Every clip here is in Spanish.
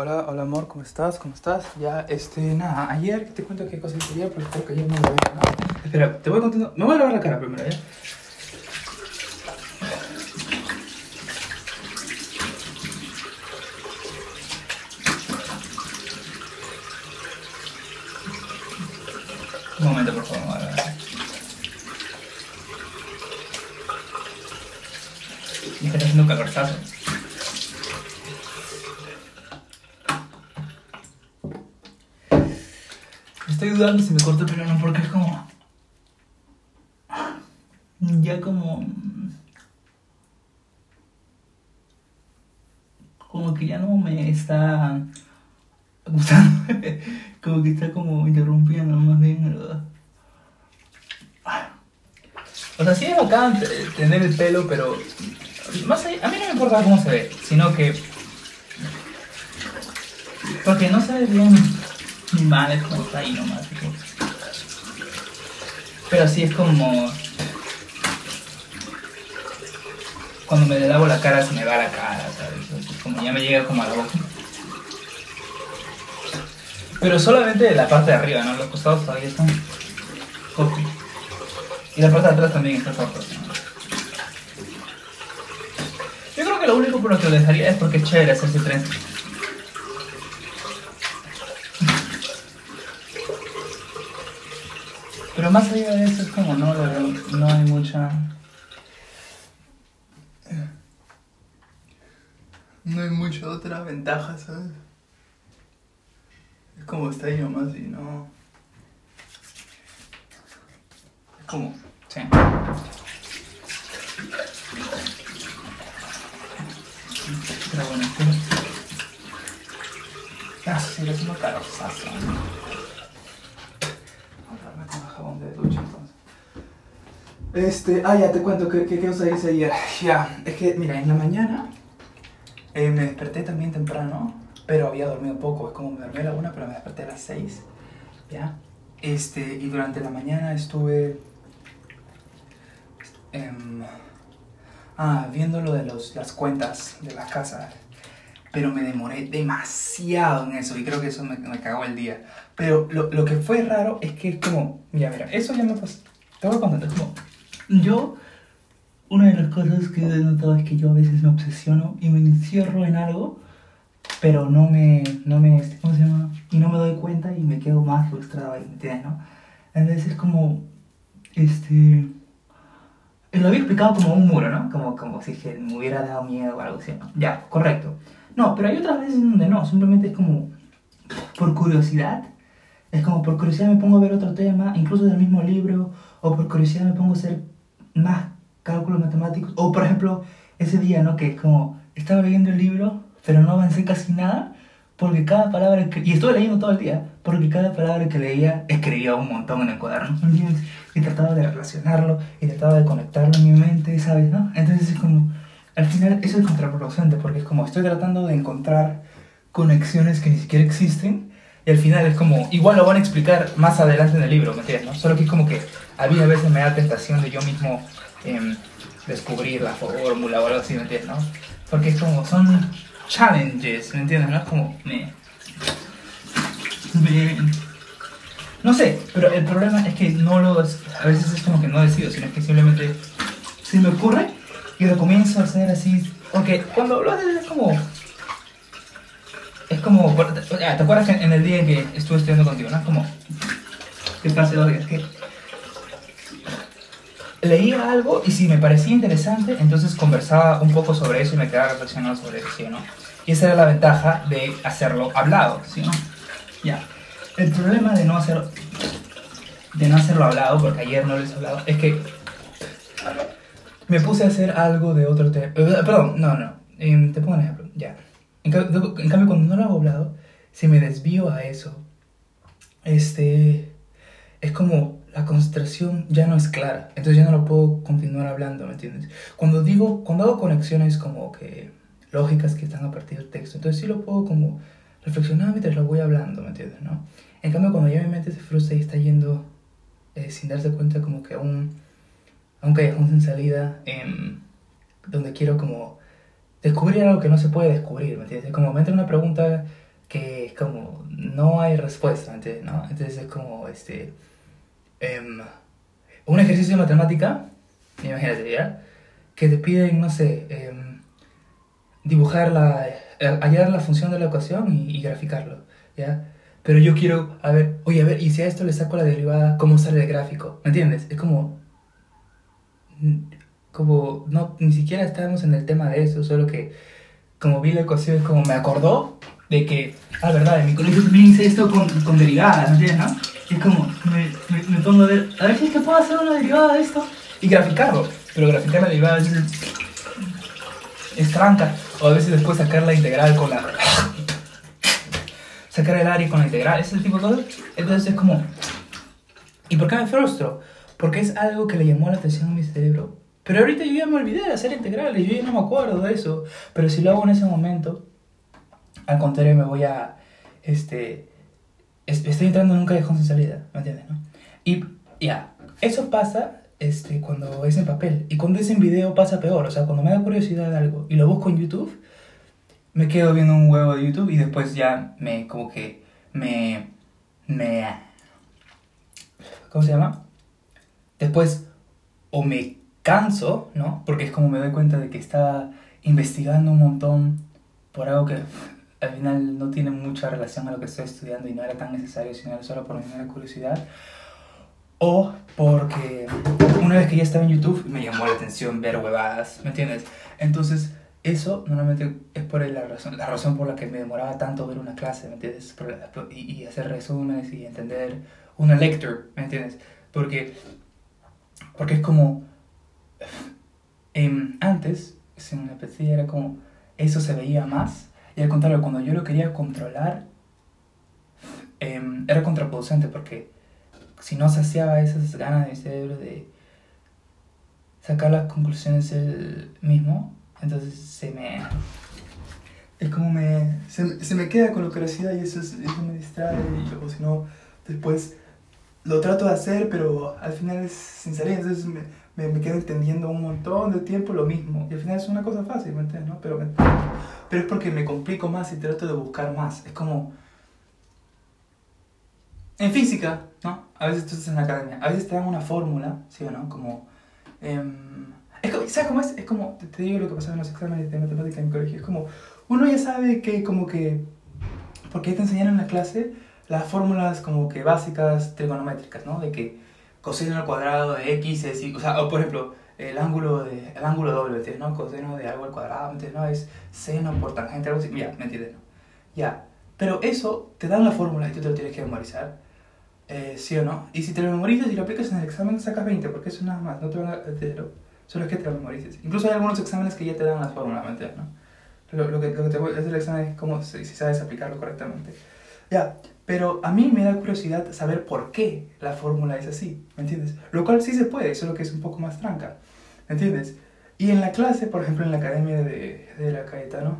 Hola, hola amor, ¿cómo estás? ¿Cómo estás? Ya, este, nada, ayer te cuento qué cosa hice ayer, porque creo que ayer no lo había. Espera, te voy contando, me voy a lavar la cara primero, ¿ya? Un momento, por favor. a ver. Y está haciendo calorzazo. Estoy dudando si me corto el pelo no, porque es como. Ya como. Como que ya no me está gustando. como que está como interrumpiendo más bien, ¿verdad? O sea, sí es bacán te- tener el pelo, pero. Más allá- a mí no me importa cómo se ve, sino que. Porque no se bien ni mal, es como está ahí nomás. Pero sí es como. Cuando me lavo la cara se me va la cara, ¿sabes? Es Como ya me llega como a la boca. Pero solamente la parte de arriba, ¿no? Los costados todavía están cortos. Y la parte de atrás también está corta. Yo creo que lo único por lo que lo dejaría es porque es chévere hacerse trenza. Más allá de eso es como no, no hay mucha... No hay mucha otra ventaja, ¿sabes? Es como está ahí nomás y no... Es como... Sí. Pero bueno. Ah, sí, le haciendo calorzazo. Vamos a darme con el jabón de ducha entonces. Este, ah, ya te cuento que, que, que os hice ayer. Ya, es que, mira, en la mañana eh, me desperté también temprano, pero había dormido poco. Es como me dormí a la una, pero me desperté a las seis. Ya. Este, y durante la mañana estuve. em, ah, viendo lo de los, las cuentas de las casas. Pero me demoré demasiado en eso y creo que eso me, me cagó el día. Pero lo, lo que fue raro es que es como. Mira, mira, eso ya me pasó. Te voy a contar, es como. Yo. Una de las cosas que he notado es que yo a veces me obsesiono y me encierro en algo, pero no me. No me este, ¿Cómo se llama? Y no me doy cuenta y me quedo más frustrado ahí, ¿me entiendes, no? Entonces es como. Este. Lo había explicado como un muro, ¿no? Como, como si me hubiera dado miedo o algo así, ¿no? Ya, correcto. No, pero hay otras veces donde no, simplemente es como por curiosidad. Es como por curiosidad me pongo a ver otro tema, incluso del mismo libro, o por curiosidad me pongo a hacer más cálculos matemáticos. O por ejemplo, ese día, ¿no? Que como, estaba leyendo el libro, pero no avancé casi nada, porque cada palabra que... Y estuve leyendo todo el día, porque cada palabra que leía escribía un montón en el cuaderno. Y trataba de relacionarlo, y trataba de conectarlo en mi mente, ¿sabes? ¿no? Entonces es como, al final eso es contraproducente, porque es como, estoy tratando de encontrar conexiones que ni siquiera existen, y al final es como, igual lo van a explicar más adelante en el libro, ¿me entiendes? ¿no? Solo que es como que a mí a veces me da tentación de yo mismo em, descubrir la fórmula o algo así, ¿me entiendes? ¿no? Porque es como, son challenges, ¿me entiendes? No es como, me... me- No sé, pero el problema es que no lo... A veces es como que no decido, sino que simplemente se me ocurre y lo comienzo a hacer así. Porque cuando lo haces es como... Es como... ¿Te acuerdas que en el día en que estuve estudiando contigo, no? Es como... ¿Qué pasa dos días? Que leía algo y si me parecía interesante, entonces conversaba un poco sobre eso y me quedaba reflexionando sobre eso, ¿sí o no? Y esa era la ventaja de hacerlo hablado, ¿sí o no? Ya. El problema de no hacer de no hacerlo hablado, porque ayer no les he hablado, es que me puse a hacer algo de otro tema. perdón, no, no. Em, te pongo un ejemplo, ya. En, en cambio, cuando no lo hago hablado, si me desvío a eso, este, es como la concentración ya no es clara. Entonces ya no lo puedo continuar hablando, ¿me entiendes? Cuando digo, cuando hago conexiones como que lógicas que están a partir del texto, entonces sí lo puedo como reflexionar mientras lo voy hablando, ¿me entiendes? ¿no? En cambio, cuando ya mi mente se frustra y está yendo eh, sin darse cuenta como que a un, a un callejón sin salida, em, donde quiero como descubrir algo que no se puede descubrir, ¿me entiendes? Como me entra una pregunta que es como, no hay respuesta, ¿entiendes? ¿no? Entonces es como, este, em, un ejercicio de matemática, imagínate, ¿ya? Que te piden, no sé, em, dibujar la, eh, hallar la función de la ecuación y, y graficarlo, ¿ya? Pero yo quiero, a ver, oye, a ver, y si a esto le saco la derivada, ¿cómo sale el gráfico? ¿Me entiendes? Es como, como, no, ni siquiera estábamos en el tema de eso, solo que como vi la ecuación es como me acordó de que, ah, verdad, en mi colegio también hice esto con, con derivadas, ¿no entiendes, no? Y es como, me, me, me, pongo a ver, a ver si es que puedo hacer una derivada de esto y graficarlo, pero graficar la derivada es, es tranca, o a veces después sacar la integral con la... sacar el área con la integral, ese tipo de cosas, entonces es como... ¿Y por qué me frustro? Porque es algo que le llamó la atención a mi cerebro. Pero ahorita yo ya me olvidé de hacer integrales, yo ya no me acuerdo de eso. Pero si lo hago en ese momento, al contrario me voy a... Este, estoy entrando en un callejón sin salida, ¿me entiendes? No? Y ya, eso pasa este, cuando es en papel. Y cuando es en video pasa peor. O sea, cuando me da curiosidad de algo y lo busco en YouTube, me quedo viendo un huevo de YouTube y después ya me, como que, me, me, ¿cómo se llama? Después, o me canso, ¿no? Porque es como me doy cuenta de que estaba investigando un montón por algo que al final no tiene mucha relación a lo que estoy estudiando y no era tan necesario, sino solo por mi curiosidad. O porque una vez que ya estaba en YouTube me llamó la atención ver huevadas, ¿me entiendes? Entonces, eso normalmente es por la razón, la razón por la que me demoraba tanto ver una clase, ¿me entiendes? y, y, hacer resúmenes y entender una lecture, ¿me entiendes? Porque, porque es como... Eh, antes, en la PC era como... Eso se veía más. Y al contrario, cuando yo lo quería controlar, eh, era contraproducente porque si no saciaba esas ganas de mi cerebro de sacar las conclusiones él mismo, entonces se me... Es como me... Se, se me queda con la curiosidad y eso, eso me distrae y luego si no, después lo trato de hacer, pero al final es sin salir, entonces me, me, me, quedo entendiendo un montón de tiempo lo mismo. Y al final es una cosa fácil, ¿me entiendes? ¿no? Pero, pero es porque me complico más y trato de buscar más. Es como... En física, ¿no? A veces tú estás en la academia, a veces te dan una fórmula, ¿sí o no? Como... Eh, es como, ¿Sabes cómo es? Es como, te digo lo que pasaba en los exámenes de matemática en mi colegio. Es como, uno ya sabe que como que, porque te enseñaron en la clase las fórmulas como que básicas trigonométricas, ¿no? De que coseno al cuadrado de x es, o sea, o por ejemplo, el ángulo, de, el ángulo doble, ¿entiendes? ¿no? Coseno de algo al cuadrado, ¿entiendes? ¿no? Es seno por tangente, algo así. Ya, ¿me entiendes? No? Ya. Pero eso, te dan la fórmula y tú te lo tienes que memorizar. Eh, ¿Sí o no? Y si te lo memorizas y lo aplicas en el examen, sacas 20, porque eso nada más, no te van a... Te lo, solo es que te lo memorices. Incluso hay algunos exámenes que ya te dan las fórmulas, ¿me entiendes? ¿no? Lo, lo, que, lo que te voy a hacer el examen es como si, si sabes aplicarlo correctamente. Ya, pero a mí me da curiosidad saber por qué la fórmula es así, ¿me entiendes? Lo cual sí se puede, solo que es un poco más tranca, ¿me entiendes? Y en la clase, por ejemplo, en la academia de, de la Cayetano,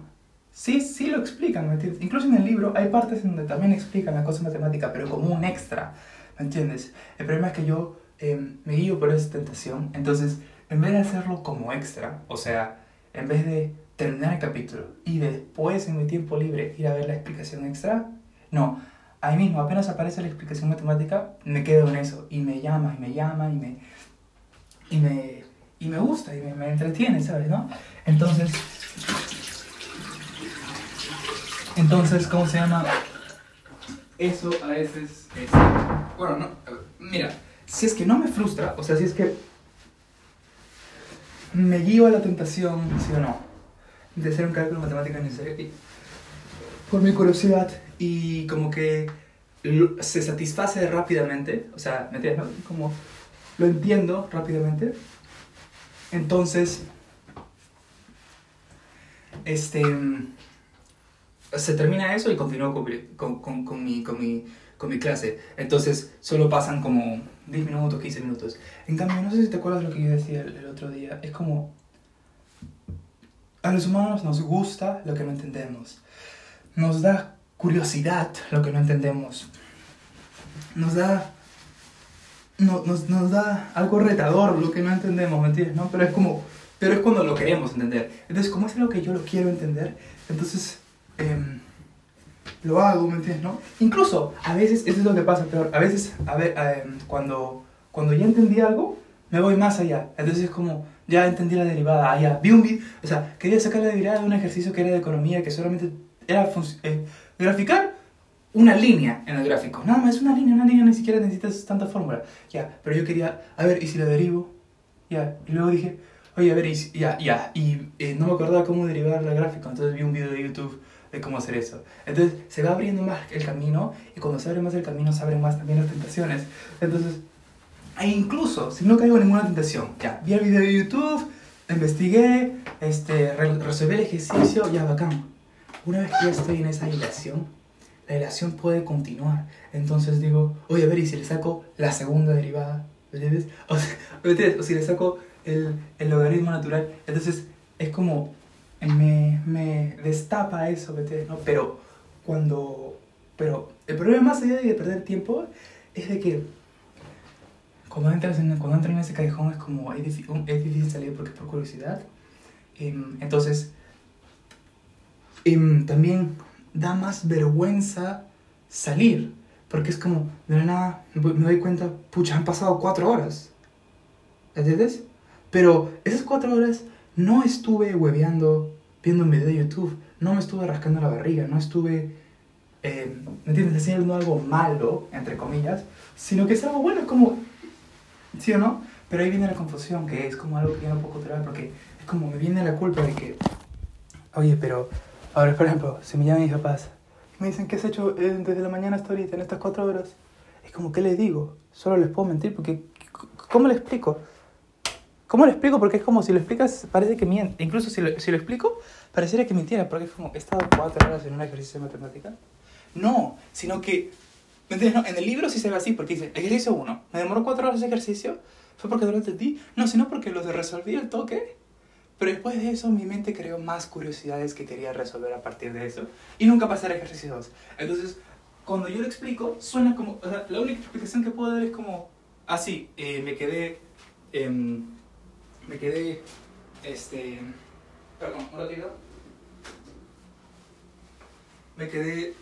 sí, sí lo explican, ¿me entiendes? Incluso en el libro hay partes en donde también explican la cosa matemática, pero como un extra, ¿me entiendes? El problema es que yo eh, me guío por esa tentación, entonces, en vez de hacerlo como extra, o sea, en vez de terminar el capítulo y después en mi tiempo libre ir a ver la explicación extra, no, ahí mismo, apenas aparece la explicación matemática, me quedo en eso y me llama y me llama y me, y me, y me gusta y me, me entretiene, ¿sabes? ¿no? Entonces, entonces, ¿cómo se llama? Eso a veces es... Bueno, no, mira, si es que no me frustra, o sea, si es que me guío a la tentación, sí o no, de hacer un cálculo matemático necesario, por mi curiosidad y como que se satisface rápidamente, o sea, ¿me entiendes? Como lo entiendo rápidamente. Entonces, este, se termina eso y continúo con, con, con, mi, con, mi, con mi clase. Entonces, solo pasan como 10 minutos, 15 minutos. En cambio, no sé si te acuerdas lo que yo decía el, el otro día, es como, a los humanos nos gusta lo que no entendemos. Nos da curiosidad lo que no entendemos. Nos da, no, nos, nos, da algo retador lo que no entendemos, ¿me entiendes? ¿no? Pero, es como, pero es cuando lo queremos entender. Entonces, como es algo que yo lo quiero entender, entonces, eh, lo hago, ¿me entiendes? ¿no? Incluso, a veces, eso es lo que pasa peor, a veces, a ver, eh, cuando, cuando ya entendí algo, me voy más allá. Entonces es como, ya entendí la derivada, ah, ya, vi un video, o sea, quería sacar la derivada de un ejercicio que era de economía, que solamente era eh, graficar una línea en el gráfico. Nada más, es una línea, una línea, ni siquiera necesitas tanta fórmula. Ya, pero yo quería, a ver, ¿y si la derivo? Ya, y luego dije, oye, a ver, y, ya, ya, y eh, no me acordaba cómo derivar la gráfica, entonces vi un video de YouTube de cómo hacer eso. Entonces se va abriendo más el camino y cuando se abre más el camino se abren más también las tentaciones. Entonces, e incluso si no caigo en ninguna tentación, ya, vi el video de YouTube, investigué, este, resolví el ejercicio, ya, bacán. Una vez que ya estoy en esa hilación, la hilación puede continuar. Entonces digo, oye, a ver, ¿y si le saco la segunda derivada? ¿Me entiendes? O, ¿me O si le saco el, el logaritmo natural. Entonces es como me, me destapa eso, ¿no? Pero cuando... Pero el problema más allá de perder tiempo es de que cuando entras en, cuando entras en ese callejón es como es difícil, es difícil salir porque es por curiosidad. Em, entonces, em, también da más vergüenza salir porque es como, de la nada, me doy cuenta, pucha, han pasado cuatro horas. ¿Entiendes? Pero esas cuatro horas no estuve hueveando viendo un video de YouTube, no me estuve rascando la barriga, no estuve, eh, ¿me entiendes?, haciendo algo malo, entre comillas, sino que es algo bueno, es como, ¿sí o no? Pero ahí viene la confusión, que es como algo que yo no puedo controlar, porque es como me viene la culpa de que, oye, pero, ahora, por ejemplo, si me llaman mis papás, me dicen, ¿qué has hecho eh, desde la mañana hasta ahorita, en estas cuatro horas? Es como, ¿qué les digo? Solo les puedo mentir, porque, ¿cómo le explico? ¿Cómo lo explico? Porque es como si lo explicas, parece que miente. Incluso si lo, si lo explico, parecería que mintiera, porque es como, ¿he estado cuatro horas en un ejercicio de matemática? No, sino que, ¿me entiendes? No, en el libro sí se ve así, porque dice, ejercicio 1, me demoró cuatro horas ese ejercicio, fue porque no lo entendí. No, sino porque lo resolví el toque, pero después de eso mi mente creó más curiosidades que quería resolver a partir de eso, y nunca pasé al ejercicio 2. Entonces, cuando yo lo explico, suena como, o sea, la única explicación que puedo dar es como, ah, eh, me quedé... Eh, me quedé, este, perdón, un ratito, me quedé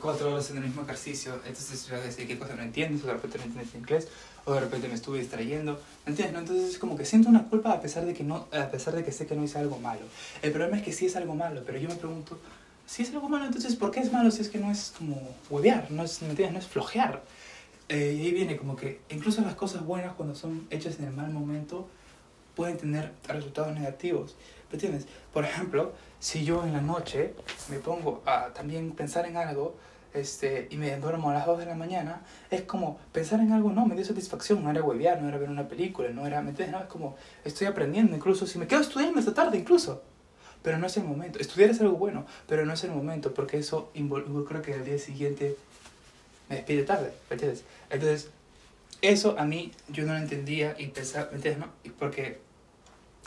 cuatro horas en el mismo ejercicio, entonces a decir qué cosa no entiendes, o de repente no entiendes inglés, o de repente me estuve distrayendo, ¿entiendes? Entonces es como que siento una culpa a pesar de que no, a pesar de que sé que no hice algo malo. El problema es que sí es algo malo, pero yo me pregunto, si es algo malo, entonces ¿por qué es malo si es que no es como huevear, no es, ¿me No es flojear. Eh, y ahí viene como que incluso las cosas buenas cuando son hechas en el mal momento, pueden tener resultados negativos. ¿Me entiendes? Por ejemplo, si yo en la noche me pongo a también pensar en algo este, y me duermo a las 2 de la mañana, es como pensar en algo no me dio satisfacción, no era huevear, no era ver una película, no era, ¿me? No, es como estoy aprendiendo, incluso si me quedo estudiando esta tarde, incluso. Pero no es el momento. Estudiar es algo bueno, pero no es el momento, porque eso involucra que el día siguiente me despide tarde, ¿me entiendes? Entonces, eso a mí yo no lo entendía y pensaba, ¿me entiendes? No? Porque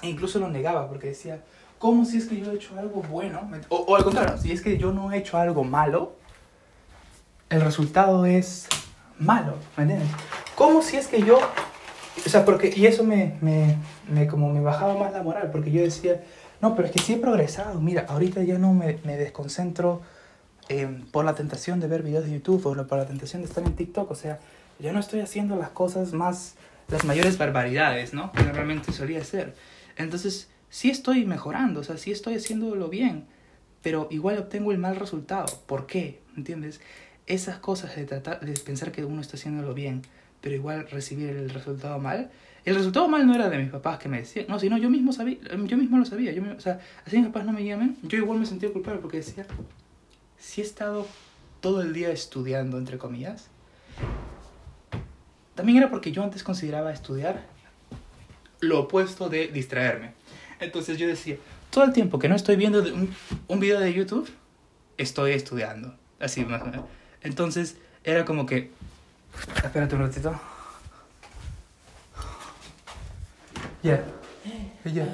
e incluso lo negaba porque decía, ¿cómo si es que yo he hecho algo bueno? O, al contrario, si es que yo no he hecho algo malo, el resultado es malo, ¿me entiendes? ¿Cómo si es que yo... O sea, porque, y eso me, me, me, como me bajaba más la moral, porque yo decía, no, pero es que sí he progresado, mira, ahorita ya no me, me desconcentro eh, por la tentación de ver videos de YouTube o por la tentación de estar en TikTok, o sea, ya no estoy haciendo las cosas más, las mayores barbaridades, ¿no? Que normalmente solía hacer. Entonces, sí estoy mejorando, o sea, sí estoy haciéndolo bien, pero igual obtengo el mal resultado. ¿Por qué? ¿Entiendes? Esas cosas de, tratar, de pensar que uno está haciéndolo bien, pero igual recibir el resultado mal. El resultado mal no era de mis papás que me decían, no, sino yo mismo sabía, yo mismo lo sabía. Yo, o sea, así mis papás no me llamen, yo igual me sentía culpable porque decía, si he estado todo el día estudiando, entre comillas, también era porque yo antes consideraba estudiar lo opuesto de distraerme. Entonces yo decía, todo el tiempo que no estoy viendo un, un video de YouTube, estoy estudiando. Así más o menos. Entonces era como que... Espérate un ratito. Yeah. Hey, yeah. Uh,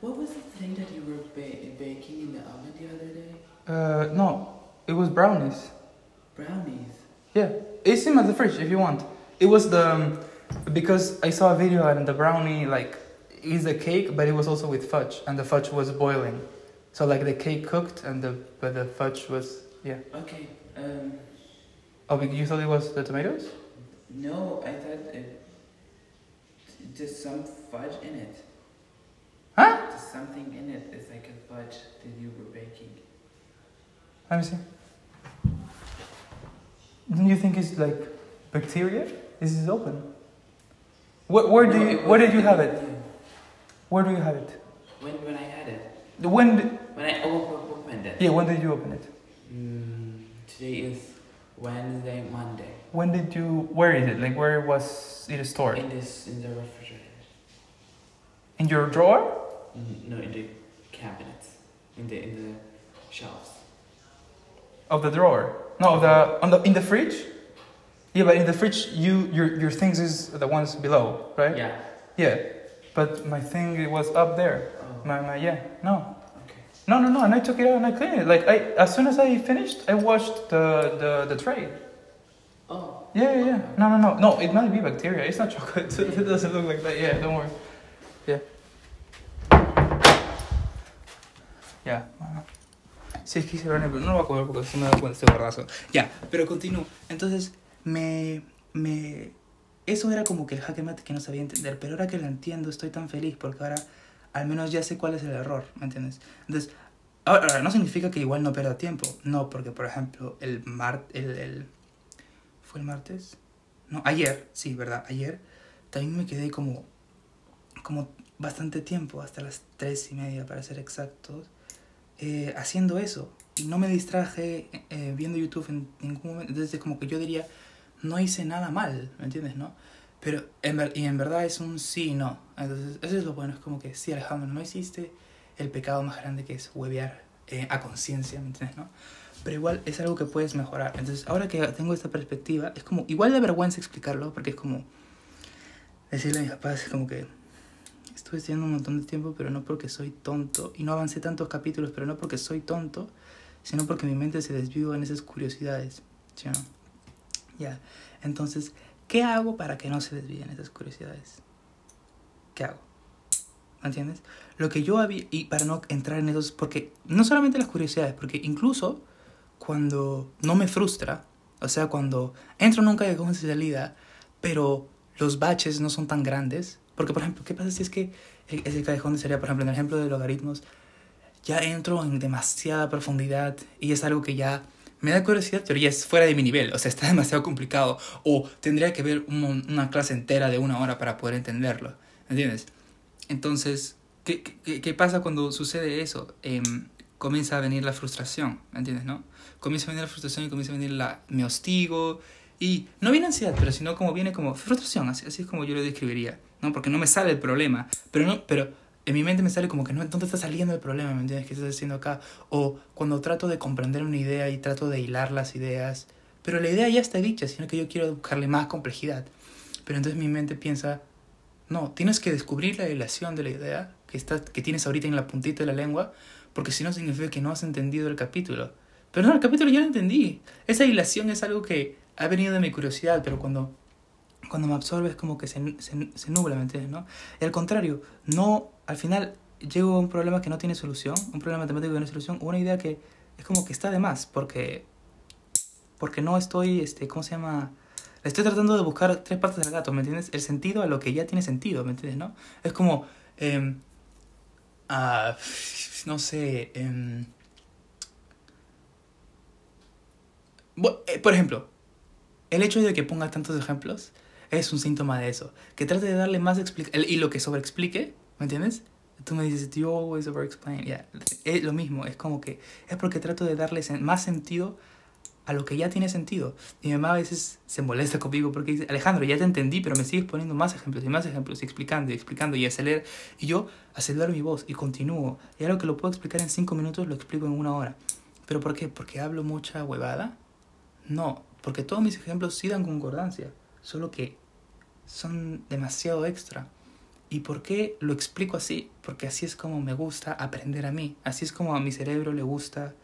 what was the thing that you were ba baking in the oven the other day? Uh, no, it was brownies. Brownies? Yeah, it's in the fridge if you want. It was the... Um, because I saw a video and the brownie like is a cake, but it was also with fudge, and the fudge was boiling. So like the cake cooked and the but the fudge was Yeah. Okay. Um. Oh, but you thought it was the tomatoes? No, I thought it, there's some fudge in it. Huh? There's something in it. It's like a fudge that you were baking. Let me see. Don't you think it's like bacteria? This is open. Where, where do you, where did you have it? Where do you have it? When when I had it. The- When? When I opened opened it. yeah, when did you open it? Mm, today is Wednesday, Monday. When did you? Where is it? Like where was it stored? In this in the refrigerator. In your drawer? Mm, no, in the cabinets. In the in the shelves. Of the drawer? No, the on the in the fridge. Yeah, but in the fridge, you your your things is the ones below, right? Yeah. Yeah, but my thing it was up there. Oh. My my yeah no. No no no, and I took it out and I cleaned it. Like I as soon as I finished, I washed the the the tray. Oh. Yeah yeah yeah. No no no no, it might be bacteria. It's not chocolate. it doesn't look like that. Yeah, don't worry. Yeah. Ya. bueno. Sí, es que hice pero no lo voy a comer porque se me da cuenta este gordazo. Ya, pero continúo. Entonces, me, me... Eso era como que el jaque mate que no sabía entender, pero ahora que lo entiendo estoy tan feliz porque ahora al menos ya sé cuál es el error, ¿me entiendes? Entonces, ahora, no significa que igual no pierda tiempo, no, porque por ejemplo, el mar... El, el, ¿Fue el martes? No, ayer, sí, ¿verdad? Ayer también me quedé como, como bastante tiempo, hasta las tres y media para ser exactos, eh, haciendo eso. Y no me distraje eh, viendo YouTube en ningún momento. Entonces, como que yo diría, no hice nada mal, ¿me entiendes? ¿No? Pero, en ver- y en verdad es un sí y no. Entonces, eso es lo bueno. Es como que, sí, Alejandro, no hiciste el pecado más grande que es huevear eh, a conciencia, ¿me entiendes? ¿No? Pero igual es algo que puedes mejorar. Entonces, ahora que tengo esta perspectiva, es como, igual de vergüenza explicarlo, porque es como decirle a mis papás, es como que estuve estudiando un montón de tiempo, pero no porque soy tonto, y no avancé tantos capítulos, pero no porque soy tonto, sino porque mi mente se desvió en esas curiosidades. ¿Sí no? Ya. Entonces, ¿qué hago para que no se desvíen esas curiosidades? ¿Qué hago? ¿Me entiendes? Lo que yo había, y para no entrar en esos, porque no solamente las curiosidades, porque incluso cuando no me frustra, o sea, cuando entro en un callejón sin salida, pero los baches no son tan grandes, porque por ejemplo, ¿qué pasa si es que ese callejón de salida, por ejemplo, en el ejemplo de logaritmos, ya entro en demasiada profundidad y es algo que ya me da curiosidad, pero ya es fuera de mi nivel, o sea, está demasiado complicado, o tendría que ver una clase entera de una hora para poder entenderlo, ¿entiendes? Entonces, ¿qué, qué, qué pasa cuando sucede eso? Em, comienza a venir la frustración, ¿me entiendes, no? Comienza a venir la frustración y comienza a venir la... me hostigo, y no viene ansiedad, pero sino como viene como frustración, así, así es como yo lo describiría, ¿no? Porque no me sale el problema, pero no, pero en mi mente me sale como que no, ¿dónde está saliendo el problema? ¿Me entiendes? ¿Qué estás haciendo acá? O cuando trato de comprender una idea y trato de hilar las ideas, pero la idea ya está dicha, sino que yo quiero buscarle más complejidad. Pero entonces mi mente piensa, no, tienes que descubrir la hilación de la idea que, está, que tienes ahorita en la puntita de la lengua, porque si no significa que no has entendido el capítulo. Pero no, el capítulo ya lo entendí. Esa hilación es algo que ha venido de mi curiosidad, pero cuando, cuando me absorbe es como que se, se, se nubla, ¿me entiendes? ¿no? Y al contrario, no, al final llego a un problema que no tiene solución, un problema matemático que no tiene solución, una idea que es como que está de más, porque, porque no estoy, este, ¿cómo se llama? Estoy tratando de buscar tres partes del gato, ¿me entiendes? El sentido a lo que ya tiene sentido, ¿me entiendes? ¿no? Es como, em, ah, no sé, em, eh, por ejemplo, el hecho de que ponga tantos ejemplos es un síntoma de eso. Que trate de darle más explicación. Y lo que sobreexplique, ¿me entiendes? Tú me dices, you always overexplain. Yeah. Es lo mismo, es como que es porque trato de darle más sentido a lo que ya tiene sentido. Y mi mamá a veces se molesta conmigo porque dice, Alejandro, ya te entendí, pero me sigues poniendo más ejemplos y más ejemplos y explicando y explicando y acelero. Y yo acelero mi voz y continúo. Y algo que lo puedo explicar en cinco minutos lo explico en una hora. ¿Pero por qué? ¿Porque hablo mucha huevada? No, porque todos mis ejemplos sí dan concordancia, solo que son demasiado extra. ¿Y por qué lo explico así? Porque así es como me gusta aprender a mí, así es como a mi cerebro le gusta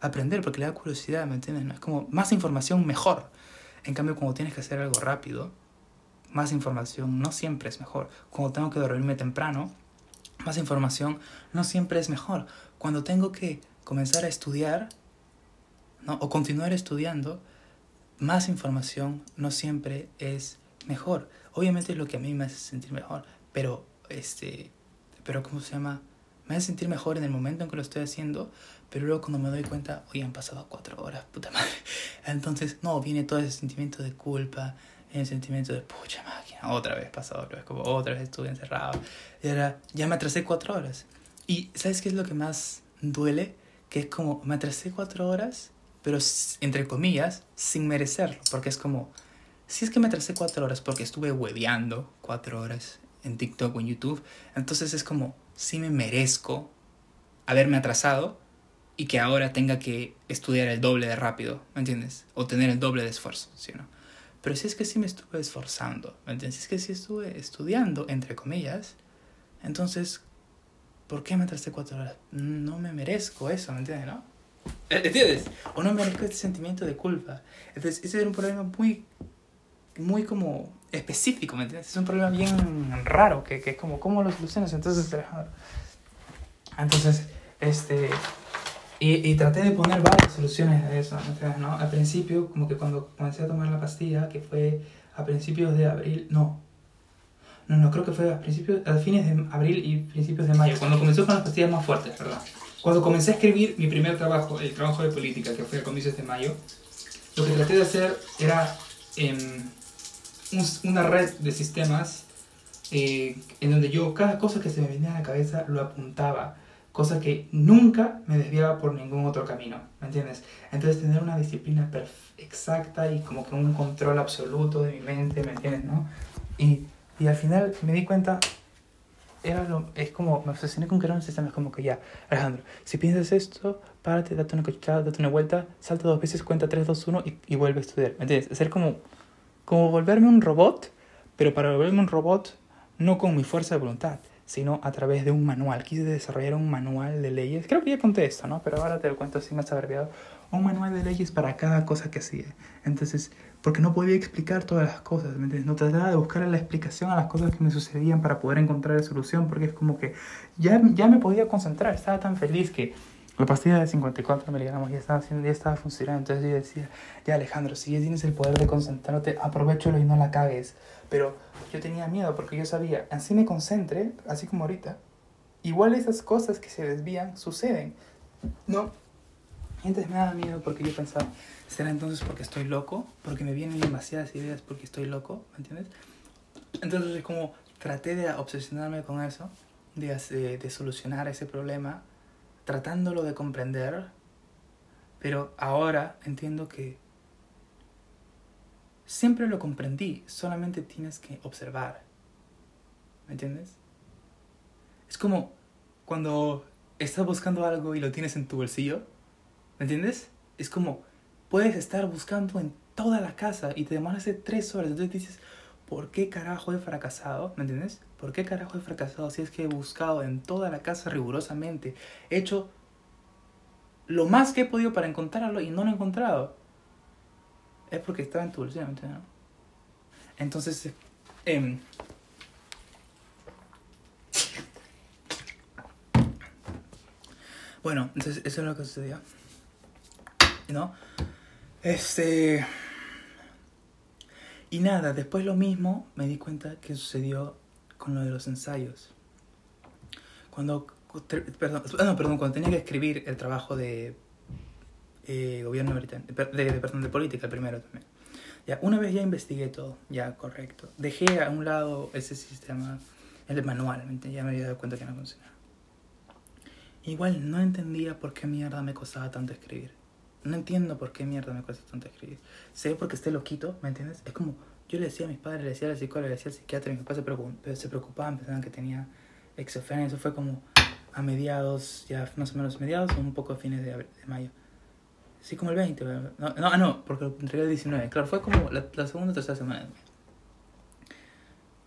aprender, porque le da curiosidad, ¿me entiendes? Es como más información mejor. En cambio, cuando tienes que hacer algo rápido, más información no siempre es mejor. Cuando tengo que dormirme temprano, más información no siempre es mejor. Cuando tengo que comenzar a estudiar, ¿no? O continuar estudiando, más información no siempre es mejor. Obviamente es lo que a mí me hace sentir mejor, pero, este, pero ¿cómo se llama? Me hace sentir mejor en el momento en que lo estoy haciendo, pero luego cuando me doy cuenta, hoy han pasado cuatro horas, puta madre. Entonces, no, viene todo ese sentimiento de culpa, el sentimiento de, pucha máquina, otra vez otra vez, como otra vez estuve encerrado. Y ahora ya me atrasé cuatro horas. Y ¿sabes qué es lo que más duele? Que es como, me atrasé cuatro horas, pero entre comillas, sin merecerlo, porque es como, si es que me atrasé cuatro horas porque estuve hueveando cuatro horas en TikTok o en YouTube, entonces es como, si me merezco haberme atrasado y que ahora tenga que estudiar el doble de rápido, ¿me entiendes? O tener el doble de esfuerzo, ¿sí o no? Pero si es que sí me estuve esforzando, ¿me entiendes? Si es que sí estuve estudiando, entre comillas, entonces, ¿por qué me atrasé cuatro horas? No me merezco eso, ¿me entiendes? ¿No? ¿Eh? ¿Entiendes? O no merezco este sentimiento de culpa. Entonces, ese es un problema muy, muy como específico, ¿me entiendes? Es un problema bien raro, que, que es como, ¿cómo lo solucionas? Entonces, entonces, este, y, y, traté de poner varias soluciones a eso, ¿no? Al principio, como que cuando comencé a tomar la pastilla, que fue a principios de abril, no, no, no, creo que fue a, principios, a fines de abril y principios de mayo, cuando comenzó con las pastillas más fuertes, ¿verdad? Cuando comencé a escribir mi primer trabajo, el trabajo de política, que fue a comienzos de mayo, lo que traté de hacer era eh, un, una red de sistemas eh, en donde yo cada cosa que se me venía a la cabeza lo apuntaba cosa que nunca me desviaba por ningún otro camino, ¿me entiendes? Entonces tener una disciplina exacta y como que un control absoluto de mi mente, ¿me entiendes? ¿no? Y, y al final me di cuenta, era lo, es como, me obsesioné con crear un sistema, es como que ya, Alejandro, si piensas esto, párate, date una cochada, date una vuelta, salta dos veces, cuenta 3, 2, 1 y, y vuelve a estudiar, ¿me entiendes? Hacer como, como volverme un robot, pero para volverme un robot no con mi fuerza de voluntad, sino a través de un manual. Quise desarrollar un manual de leyes. Creo que ya conté esto, ¿no? Pero ahora te lo cuento así más abreviado. Un manual de leyes para cada cosa que hacía. Entonces, porque no podía explicar todas las cosas, ¿me entiendes? No trataba de buscar la explicación a las cosas que me sucedían para poder encontrar la solución, porque es como que ya, ya me podía concentrar, estaba tan feliz que la pastilla de 54 miligramos ya estaba, haciendo, ya estaba funcionando. Entonces yo decía, ya Alejandro, si ya tienes el poder de concentrarte, aprovechalo y no la cagues. Pero yo tenía miedo porque yo sabía, así me concentre, así como ahorita, igual esas cosas que se desvían suceden. ¿No? Entonces me daba miedo porque yo pensaba, ¿será entonces porque estoy loco? Porque me vienen demasiadas ideas porque estoy loco, ¿me entiendes? Entonces es como traté de obsesionarme con eso, de, de solucionar ese problema tratándolo de comprender, pero ahora entiendo que siempre lo comprendí, solamente tienes que observar. ¿Me entiendes? Es como cuando estás buscando algo y lo tienes en tu bolsillo, ¿me entiendes? Es como puedes estar buscando en toda la casa y te demoras tres horas, entonces dices, ¿por qué carajo he fracasado? ¿Me entiendes? ¿Por qué carajo he fracasado si es que he buscado en toda la casa rigurosamente? He hecho lo más que he podido para encontrarlo y no lo he encontrado. Es porque estaba en tu bolsillo, ¿me entiendes? Entonces, eh, bueno, entonces eso es lo que sucedió. ¿No? Este... Y nada, después lo mismo me di cuenta que sucedió con lo de los ensayos. Cuando, perdón, no, perdón, cuando tenía que escribir el trabajo de eh, gobierno británico, de, perdón, de política, primero también. Ya, una vez ya investigué todo, ya correcto. Dejé a un lado ese sistema, el manual, ya me había dado cuenta que no funcionaba. Igual no entendía por qué mierda me costaba tanto escribir. No entiendo por qué mierda me cuesta tanto escribir. Sé porque esté loquito, ¿me entiendes? Es como, yo le decía a mis padres, le decía a la psicóloga, le decía al psiquiatra, y mis padres se preocupaban, se preocupaban pensaban que tenía exofenia. Eso fue como a mediados, ya más o menos mediados o un poco a fines de, mayo. Sí, como el 20. No, no, no, porque lo entregué el 19. Claro, fue como la, la segunda o tercera semana.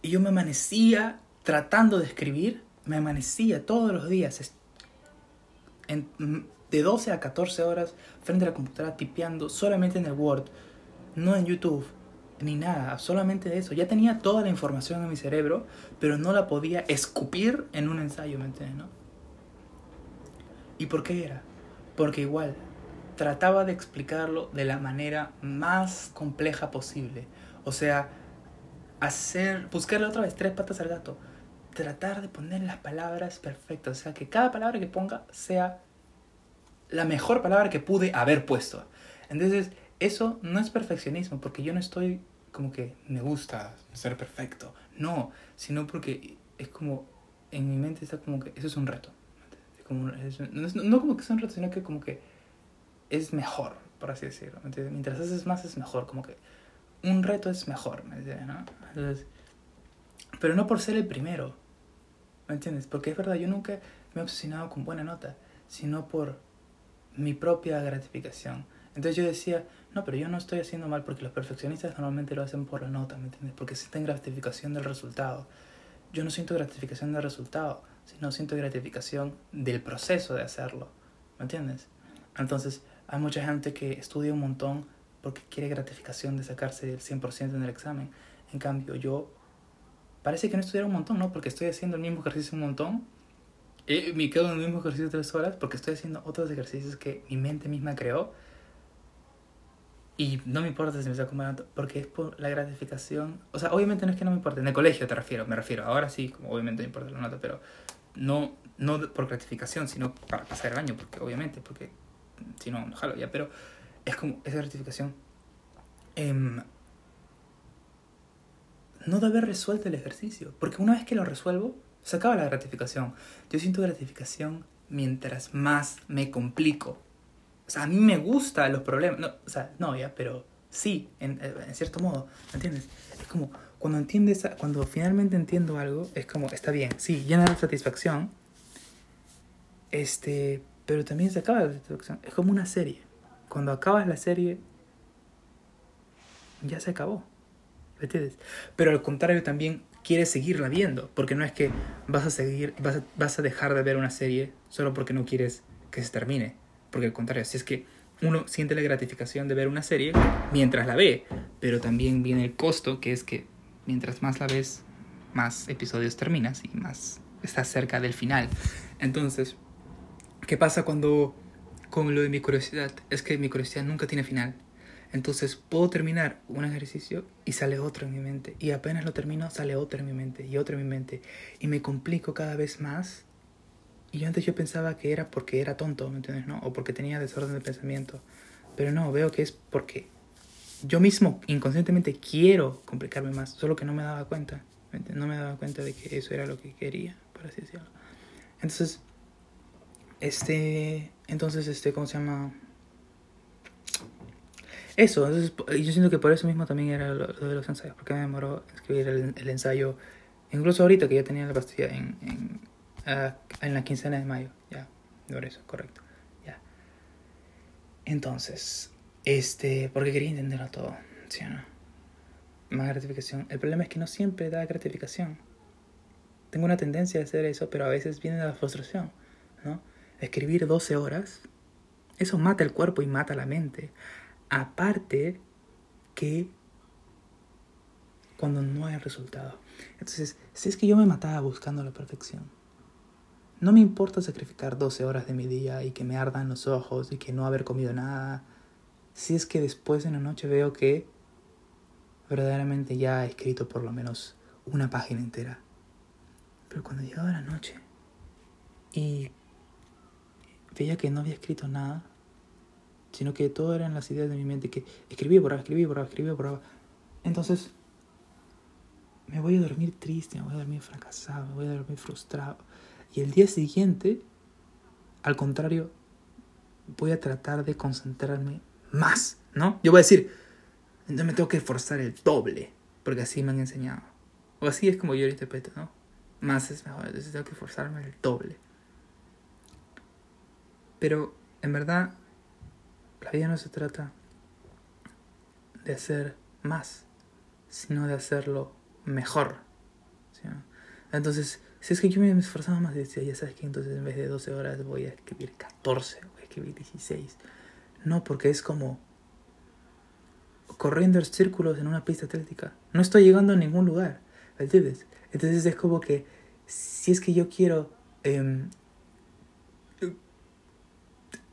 Y yo me amanecía tratando de escribir, me amanecía todos los días, de 12 a 14 horas frente a la computadora tipeando solamente en el Word, no en YouTube, ni nada, solamente eso. Ya tenía toda la información en mi cerebro, pero no la podía escupir en un ensayo, ¿me entiendes? No? ¿Y por qué era? Porque igual, trataba de explicarlo de la manera más compleja posible. O sea, hacer, buscarle otra vez tres patas al gato. Tratar de poner las palabras perfectas. O sea, que cada palabra que ponga sea la mejor palabra que pude haber puesto. Entonces, eso no es perfeccionismo, porque yo no estoy como que me gusta ser perfecto. No, sino porque es como, en mi mente está como que eso es un reto. Como, es, no, es- no como que es un reto, sino que como que es mejor, por así decirlo. ¿me entiendes? Mientras haces más es mejor, como que un reto es mejor, ¿me entiendes? ¿no? Entonces, pero no por ser el primero, ¿me entiendes? Porque es verdad, yo nunca me he obsesionado con buena nota, sino por mi propia gratificación. Entonces yo decía, no, pero yo no estoy haciendo mal porque los perfeccionistas normalmente lo hacen por la nota, ¿me entiendes? Porque sienten gratificación del resultado. Yo no siento gratificación del resultado, sino siento gratificación del proceso de hacerlo, ¿me entiendes? Entonces hay mucha gente que estudia un montón porque quiere gratificación de sacarse el 100% en el examen. En cambio, yo parece que no estudiara un montón, ¿no? Porque estoy haciendo el mismo ejercicio un montón. Me quedo en el mismo ejercicio tres horas porque estoy haciendo otros ejercicios que mi mente misma creó. Y no me importa si me saco nota, porque es por la gratificación. O sea, obviamente no es que no me importe. En el colegio te refiero, me refiero. Ahora sí, como obviamente me importa la nota, pero no, no por gratificación, sino para pasar el año, porque obviamente, porque si no, no jalo ya. Pero es como esa gratificación. em, no de haber resuelto el ejercicio. Porque una vez que lo resuelvo, se acaba la gratificación. Yo siento gratificación mientras más me complico. O sea, a mí me gustan los problemas. No, o sea, no, ya, pero sí, en, en cierto modo. ¿Me entiendes? Es como cuando entiendes, cuando finalmente entiendo algo, es como, está bien, sí, llena de satisfacción. Este, pero también se acaba la satisfacción. Es como una serie. Cuando acabas la serie, ya se acabó. ¿Me entiendes? Pero al contrario también quieres seguirla viendo, porque no es que vas a seguir, vas a, dejar de ver una serie solo porque no quieres que se termine. Porque al contrario, si es que uno siente la gratificación de ver una serie mientras la ve, pero también viene el costo, que es que mientras más la ves, más episodios terminas y más estás cerca del final. Entonces, ¿qué pasa cuando con lo de mi curiosidad? Es que mi curiosidad nunca tiene final. Entonces puedo terminar un ejercicio y sale otro en mi mente. Y apenas lo termino, sale otro en mi mente y otro en mi mente. Y me complico cada vez más. Y antes yo pensaba que era porque era tonto, ¿me entiendes? ¿No? O porque tenía desorden de pensamiento. Pero no, veo que es porque yo mismo inconscientemente quiero complicarme más. Solo que no me daba cuenta. ¿me? No me daba cuenta de que eso era lo que quería, por así decirlo. Entonces, este, entonces, este, ¿cómo se llama? Eso, entonces, yo siento que por eso mismo también era lo, lo de los ensayos, porque me demoró escribir el, el ensayo, incluso ahorita que ya tenía la pastilla en, en, en la quincena de mayo, ya, por eso, correcto, ya. Entonces, este, porque quería entenderlo todo, ¿sí o no? Más gratificación. El problema es que no siempre da gratificación. Tengo una tendencia a hacer eso, pero a veces viene de la frustración, ¿no? Escribir 12 horas, eso mata el cuerpo y mata la mente. Aparte que cuando no hay resultado. Entonces, si es que yo me mataba buscando la perfección, no me importa sacrificar 12 horas de mi día y que me ardan los ojos y que no haber comido nada. Si es que después en la noche veo que verdaderamente ya he escrito por lo menos una página entera. Pero cuando llegaba la noche y veía que no había escrito nada, sino que todo eran las ideas de mi mente que escribí, borraba, escribí, borraba, escribí, borraba. Entonces, me voy a dormir triste, me voy a dormir fracasado, me voy a dormir frustrado. Y el día siguiente, al contrario, voy a tratar de concentrarme más, ¿no? Yo voy a decir, no me tengo que esforzar el doble, porque así me han enseñado. O así es como yo lo interpreto, ¿no? Más es mejor, entonces tengo que esforzarme el doble. Pero, en verdad, la vida no se trata de hacer más, sino de hacerlo mejor. Entonces, si es que yo me esforzaba más, decía, ya sabes que entonces en vez de 12 horas voy a escribir 14, voy a escribir 16. No, porque es como corriendo en círculos en una pista atlética. No estoy llegando a ningún lugar, ¿me ¿entiendes? Entonces es como que si es que yo quiero... em,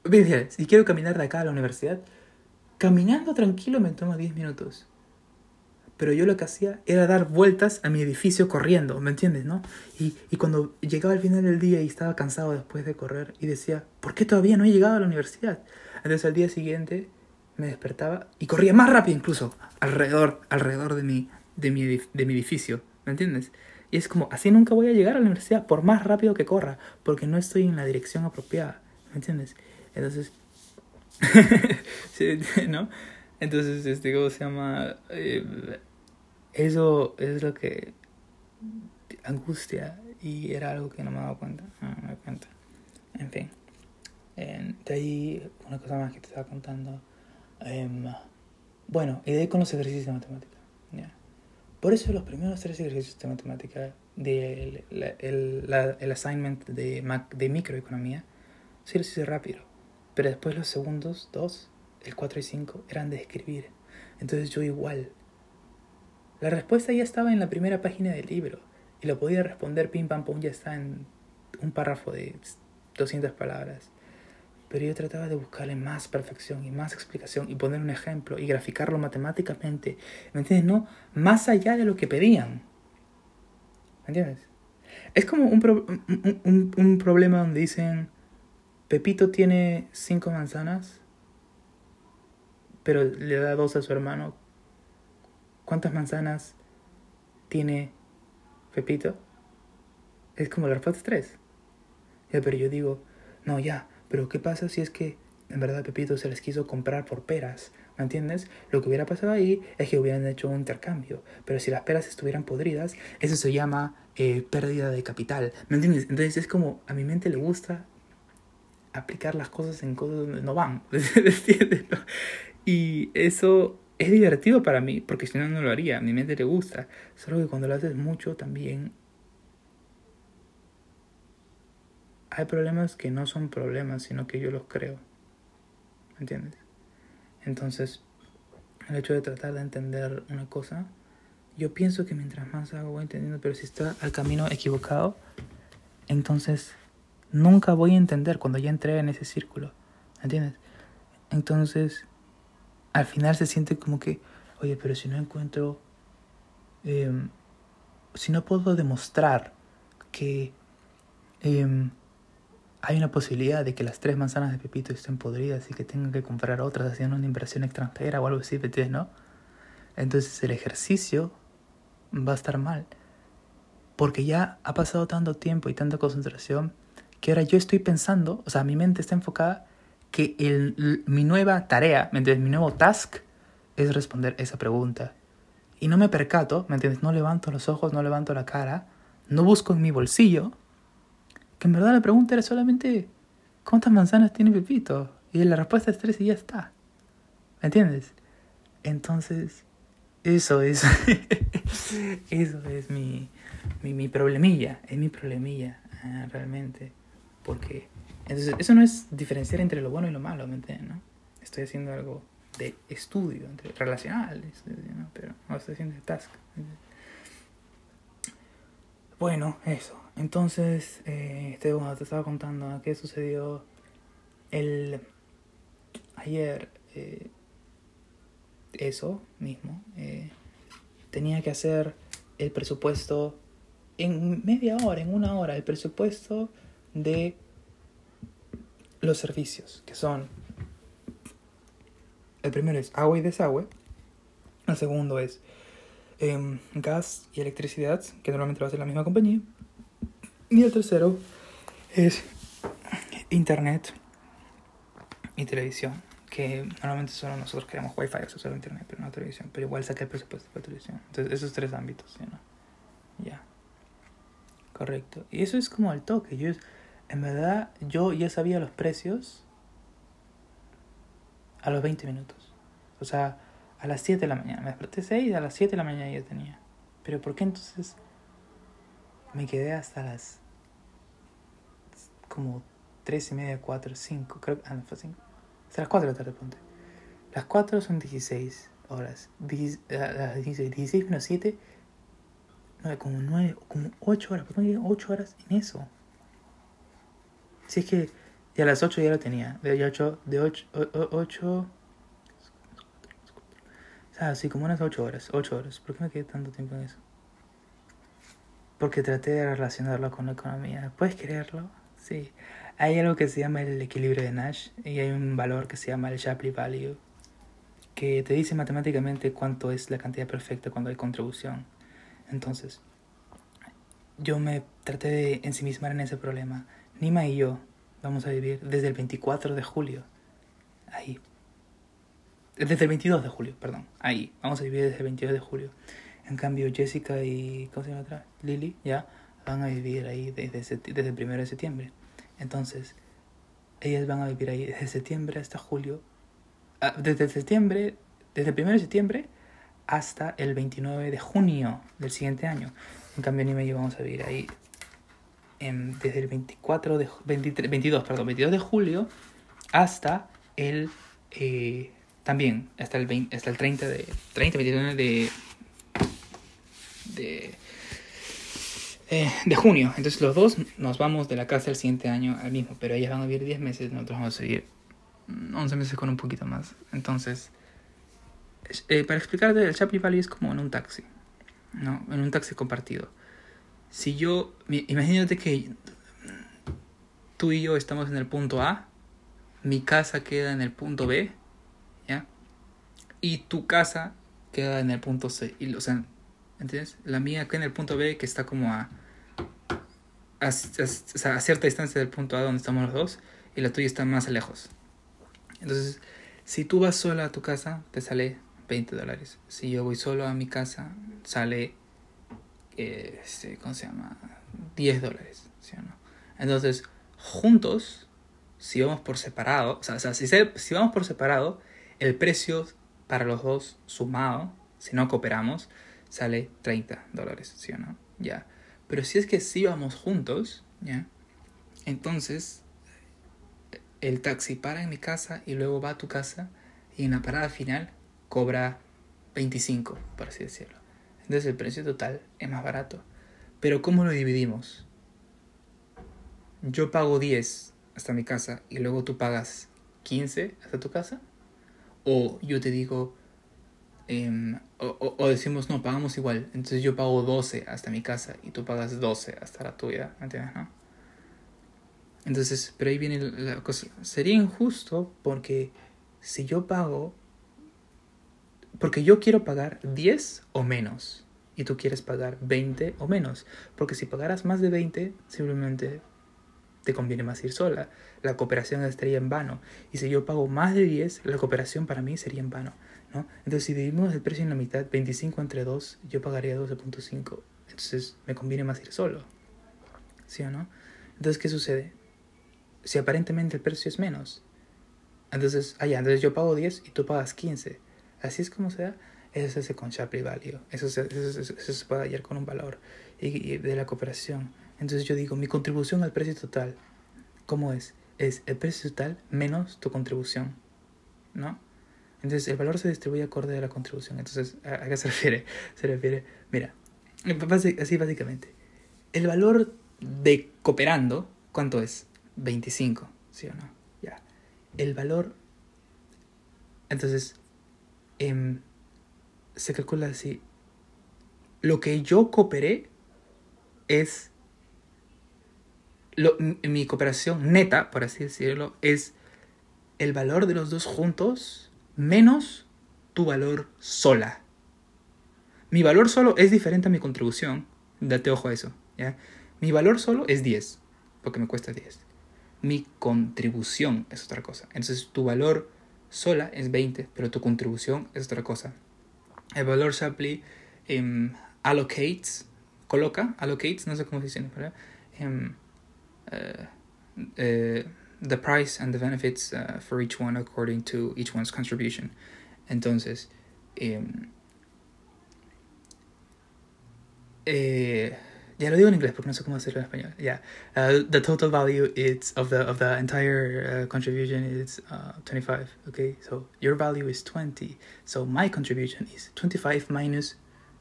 Mira, si quiero caminar de acá a la universidad, caminando tranquilo me toma 10 minutos. Pero yo lo que hacía era dar vueltas a mi edificio corriendo, ¿me entiendes, no? Y, y cuando llegaba al final del día y estaba cansado después de correr y decía, ¿por qué todavía no he llegado a la universidad? Entonces al día siguiente me despertaba y corría más rápido incluso alrededor, alrededor de mi, de mi, de mi edificio, ¿me entiendes? Y es como, así nunca voy a llegar a la universidad por más rápido que corra, porque no estoy en la dirección apropiada, ¿me entiendes? Entonces, sí, ¿no? Entonces, este, ¿cómo se llama? Eh, eso es lo que angustia y era algo que no me daba cuenta, no me daba cuenta. En fin, de ahí una cosa más que te estaba contando. Em, bueno, y de ahí con los ejercicios de matemática. Por eso los primeros tres ejercicios de matemática del la- el, el assignment de, de microeconomía, sí los hice rápido. Pero después los segundos, dos, el 4 y 5, eran de escribir. Entonces yo igual. La respuesta ya estaba en la primera página del libro. Y lo podía responder pim pam pum, ya está en un párrafo de 200 palabras. Pero yo trataba de buscarle más perfección y más explicación y poner un ejemplo y graficarlo matemáticamente. ¿Me entiendes? No, más allá de lo que pedían. ¿Me entiendes? Es como un, un, un- un problema donde dicen, Pepito tiene cinco manzanas, pero le da dos a su hermano. ¿Cuántas manzanas tiene Pepito? Es como la respuesta es tres. Ya, pero yo digo, no, ya, pero ¿qué pasa si es que en verdad Pepito se les quiso comprar por peras? ¿Me entiendes? Lo que hubiera pasado ahí es que hubieran hecho un intercambio. Pero si las peras estuvieran podridas, eso se llama eh, pérdida de capital. ¿Me entiendes? Entonces es como a mi mente le gusta aplicar las cosas en cosas donde no van. ¿Entiendes? Y eso es divertido para mí, porque si no, no lo haría. A mi mente le gusta. Solo que cuando lo haces mucho también hay problemas que no son problemas, sino que yo los creo. ¿Me entiendes? Entonces, el hecho de tratar de entender una cosa, yo pienso que mientras más hago voy entendiendo, pero si está al camino equivocado, entonces nunca voy a entender cuando ya entré en ese círculo. ¿Me entiendes? Entonces, al final se siente como que, oye, pero si no encuentro, em, si no puedo demostrar que em, hay una posibilidad de que las tres manzanas de Pepito estén podridas y que tengan que comprar otras haciendo una inversión extranjera o algo así, ¿me entiendes, no? Entonces el ejercicio va a estar mal. Porque ya ha pasado tanto tiempo y tanta concentración que ahora yo estoy pensando, o sea, mi mente está enfocada que el, mi nueva tarea, ¿me entiendes? Mi nuevo task es responder esa pregunta. Y no me percato, ¿me entiendes? No levanto los ojos, no levanto la cara, no busco en mi bolsillo, que en verdad la pregunta era solamente ¿cuántas manzanas tiene Pepito? Y la respuesta es tres y ya está. ¿Me entiendes? Entonces, eso es, eso es mi, mi, mi problemilla, es mi problemilla, ah, realmente. Porque, entonces, eso no es diferenciar entre lo bueno y lo malo, ¿me entiendes? No? Estoy haciendo algo de estudio, entre, relacional, pero no estoy haciendo task. Bueno, eso. Entonces, eh, te, bueno, te estaba contando qué sucedió el ayer. eh, eso mismo. eh, tenía que hacer el presupuesto en media hora, en una hora, el presupuesto de los servicios, que son... El primero es agua y desagüe. El segundo es em, gas y electricidad, que normalmente lo hace la misma compañía. Y el tercero es internet y televisión, que normalmente solo nosotros queremos wifi, o sea, solo internet, pero no televisión. Pero igual saqué el presupuesto para televisión. Entonces, esos tres ámbitos. Ya. Correcto. Y eso es como al toque. Yo, en verdad, yo ya sabía los precios a los 20 minutos. O sea, a las 7 de la mañana. Me desperté 6 y a las 7 de la mañana ya tenía. Pero ¿por qué entonces me quedé hasta las como 3 y media, 4, 5? Creo que... Ah, no, fue 5. Hasta las 4 de la tarde, ponte. Las 4 son 16 horas. Las 16, 16 menos 7... No, como 9, como 8 horas. ¿Por qué me quedan 8 horas en eso? Si es que Y a las 8 ya lo tenía. De 8, de 8, 8... Ah, sí, como unas 8 horas. 8 horas. ¿Por qué me quedé tanto tiempo en eso? Porque traté de relacionarlo con la economía. ¿Puedes creerlo? Sí. Hay algo que se llama el equilibrio de Nash y hay un valor que se llama el Shapley Value que te dice matemáticamente cuánto es la cantidad perfecta cuando hay contribución. Entonces, yo me traté de ensimismar en ese problema. Nima y yo vamos a vivir desde el 24 de julio. Ahí. Desde el 22 de julio, perdón. Ahí. Vamos a vivir desde el 22 de julio. En cambio, Jessica y... ¿Cómo se llama otra? Lily, ya. Van a vivir ahí desde, desde el 1 de septiembre. Entonces, ellas van a vivir ahí desde septiembre hasta julio. Ah, desde septiembre, desde el 1 de septiembre hasta el 29 de junio del siguiente año. En cambio, ni me llevamos a vivir ahí desde el 24 de 23, 22, perdón, 22 de julio hasta el eh, también hasta el 20, hasta el 30 de 30 29 de de eh, de junio. Entonces los dos nos vamos de la casa el siguiente año al mismo, pero ellas van a vivir 10 meses, nosotros vamos a vivir 11 meses con un poquito más. Entonces, eh, para explicarte, el Shapley Valley es como en un taxi, ¿no? En un taxi compartido. Si yo, imagínate que tú y yo estamos en el punto A, mi casa queda en el punto B, ¿ya? Y tu casa queda en el punto C. Y, o sea, ¿entiendes? La mía queda en el punto B que está como a, a, a, a cierta distancia del punto A donde estamos los dos, y la tuya está más lejos. Entonces, si tú vas sola a tu casa, te sale 20 dólares. Si yo voy solo a mi casa, sale, este, ¿cómo se llama? 10 dólares, ¿sí o no? Entonces, juntos, si vamos por separado, o sea, si, si vamos por separado, el precio para los dos sumado, si no cooperamos, sale 30 dólares, ¿sí o no? Ya. Pero si es que si vamos juntos, ¿ya? Entonces el taxi para en mi casa y luego va a tu casa y en la parada final cobra 25, por así decirlo. Entonces el precio total es más barato. Pero ¿cómo lo dividimos? Yo pago 10 hasta mi casa y luego tú pagas 15 hasta tu casa. O yo te digo, em, o, o, decimos, no, pagamos igual. Entonces yo pago 12 hasta mi casa y tú pagas 12 hasta la tuya. ¿Entiendes? No? Entonces, pero ahí viene la cosa. Sería injusto porque si yo pago, porque yo quiero pagar 10 o menos y tú quieres pagar 20 o menos. Porque si pagaras más de 20, simplemente te conviene más ir sola. La cooperación estaría en vano. Y si yo pago más de 10, la cooperación para mí sería en vano. ¿no? Entonces, si dividimos el precio en la mitad, 25 entre 2, yo pagaría 12.5. Entonces, me conviene más ir solo. ¿Sí o no? Entonces, ¿qué sucede? si aparentemente el precio es menos. Entonces, allá, ah, entonces yo pago 10 y tú pagas 15. Así es como se da. Eso se hace con Shapley Value. Eso se, eso, se puede hallar con un valor y, de la cooperación. Entonces yo digo, mi contribución al precio total, ¿cómo es? Es el precio total menos tu contribución, ¿no? Entonces el valor se distribuye acorde a la contribución. Entonces, ¿a, qué se refiere? Se refiere, mira, así básicamente. El valor de cooperando, ¿cuánto es? 25, ¿sí o no? Ya. El valor, entonces, eh, se calcula así. Lo que yo cooperé es, lo, mi cooperación neta, por así decirlo, es el valor de los dos juntos menos tu valor sola. Mi valor solo es diferente a mi contribución. Date ojo a eso. ¿ya? Mi valor solo es 10, porque me cuesta 10 mi contribución es otra cosa. Entonces tu valor sola es 20, pero tu contribución es otra cosa. El valor Shapley um, allocates, coloca, allocates, no sé cómo se dice, ¿verdad? Um, uh, the price and the benefits uh, for each one according to each one's contribution. Entonces, um, eh, ya lo digo en inglés porque no sé cómo hacerlo en español. Yeah, uh, the total value is of the of the entire uh, contribution is uh, 25. Okay, so your value is 20. So my contribution is 25 minus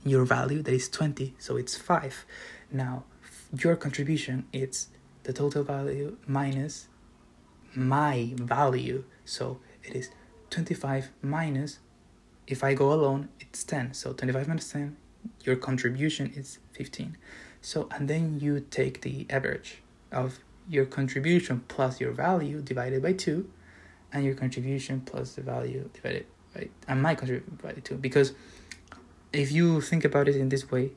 your value that is 20. So it's 5. Now your contribution is the total value minus my value. So it is 25 minus, if I go alone, it's 10. So 25 minus 10, your contribution is 15. So, and then you take the average of your contribution plus your value divided by 2, and your contribution plus the value divided by, and my contribution divided by 2. Because if you think about it in this way,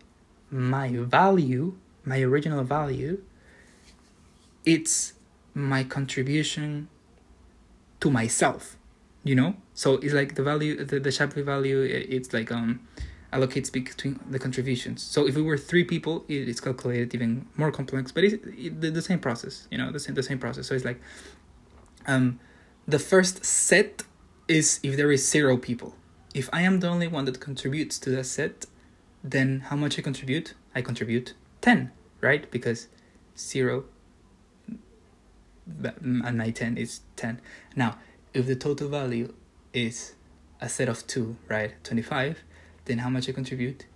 my value, my original value, it's my contribution to myself you know so it's like the value the, the shapley value it's like um allocates between the contributions. So if we were three people it's calculated even more complex but it's the, the same process you know the same the same process. So it's like um the first set is if there is zero people. If i am the only one that contributes to that set then how much i contribute? I contribute 10 right? Because zero and my 10 is 10 now if the total value is a set of two right 25 then how much i contribute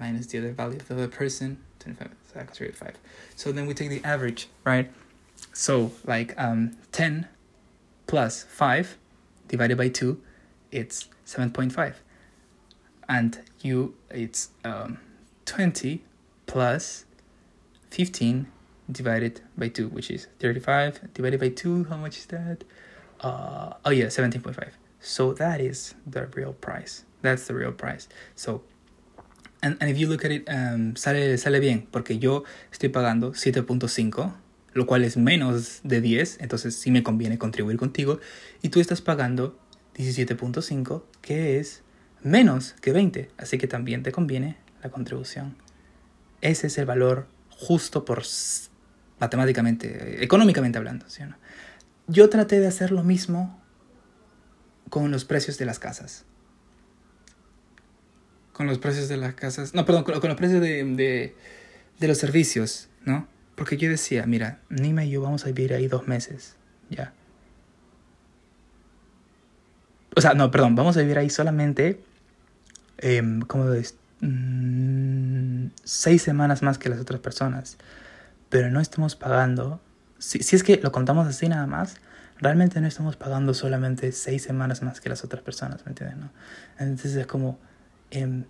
minus the other value of the other person 25 so i contribute 5 so then we take the average right so like um 10 plus 5 divided by 2 it's 7.5 and you it's um 20 plus 15 divided by 2, which is 35 divided by 2. How much is that? Uh, oh, yeah, 17.5. So that is the real price. That's the real price. So, and, and if you look at it, um, sale, sale bien, porque yo estoy pagando 7.5, lo cual es menos de 10, entonces sí me conviene contribuir contigo, y tú estás pagando 17.5, que es menos que 20, así que también te conviene la contribución. Ese es el valor justo por matemáticamente, económicamente hablando. ¿sí o no? Yo traté de hacer lo mismo con los precios de las casas. Con los precios de las casas. No, perdón, con, los precios de, de, los servicios, ¿no? Porque yo decía, mira, Nima y yo vamos a vivir ahí dos meses, ya. O sea, no, perdón, vamos a vivir ahí solamente, eh, seis semanas más que las otras personas pero no estamos pagando, si, si es que lo contamos así nada más, realmente no estamos pagando solamente seis semanas más que las otras personas, ¿me entiendes? No? Entonces es como, eh,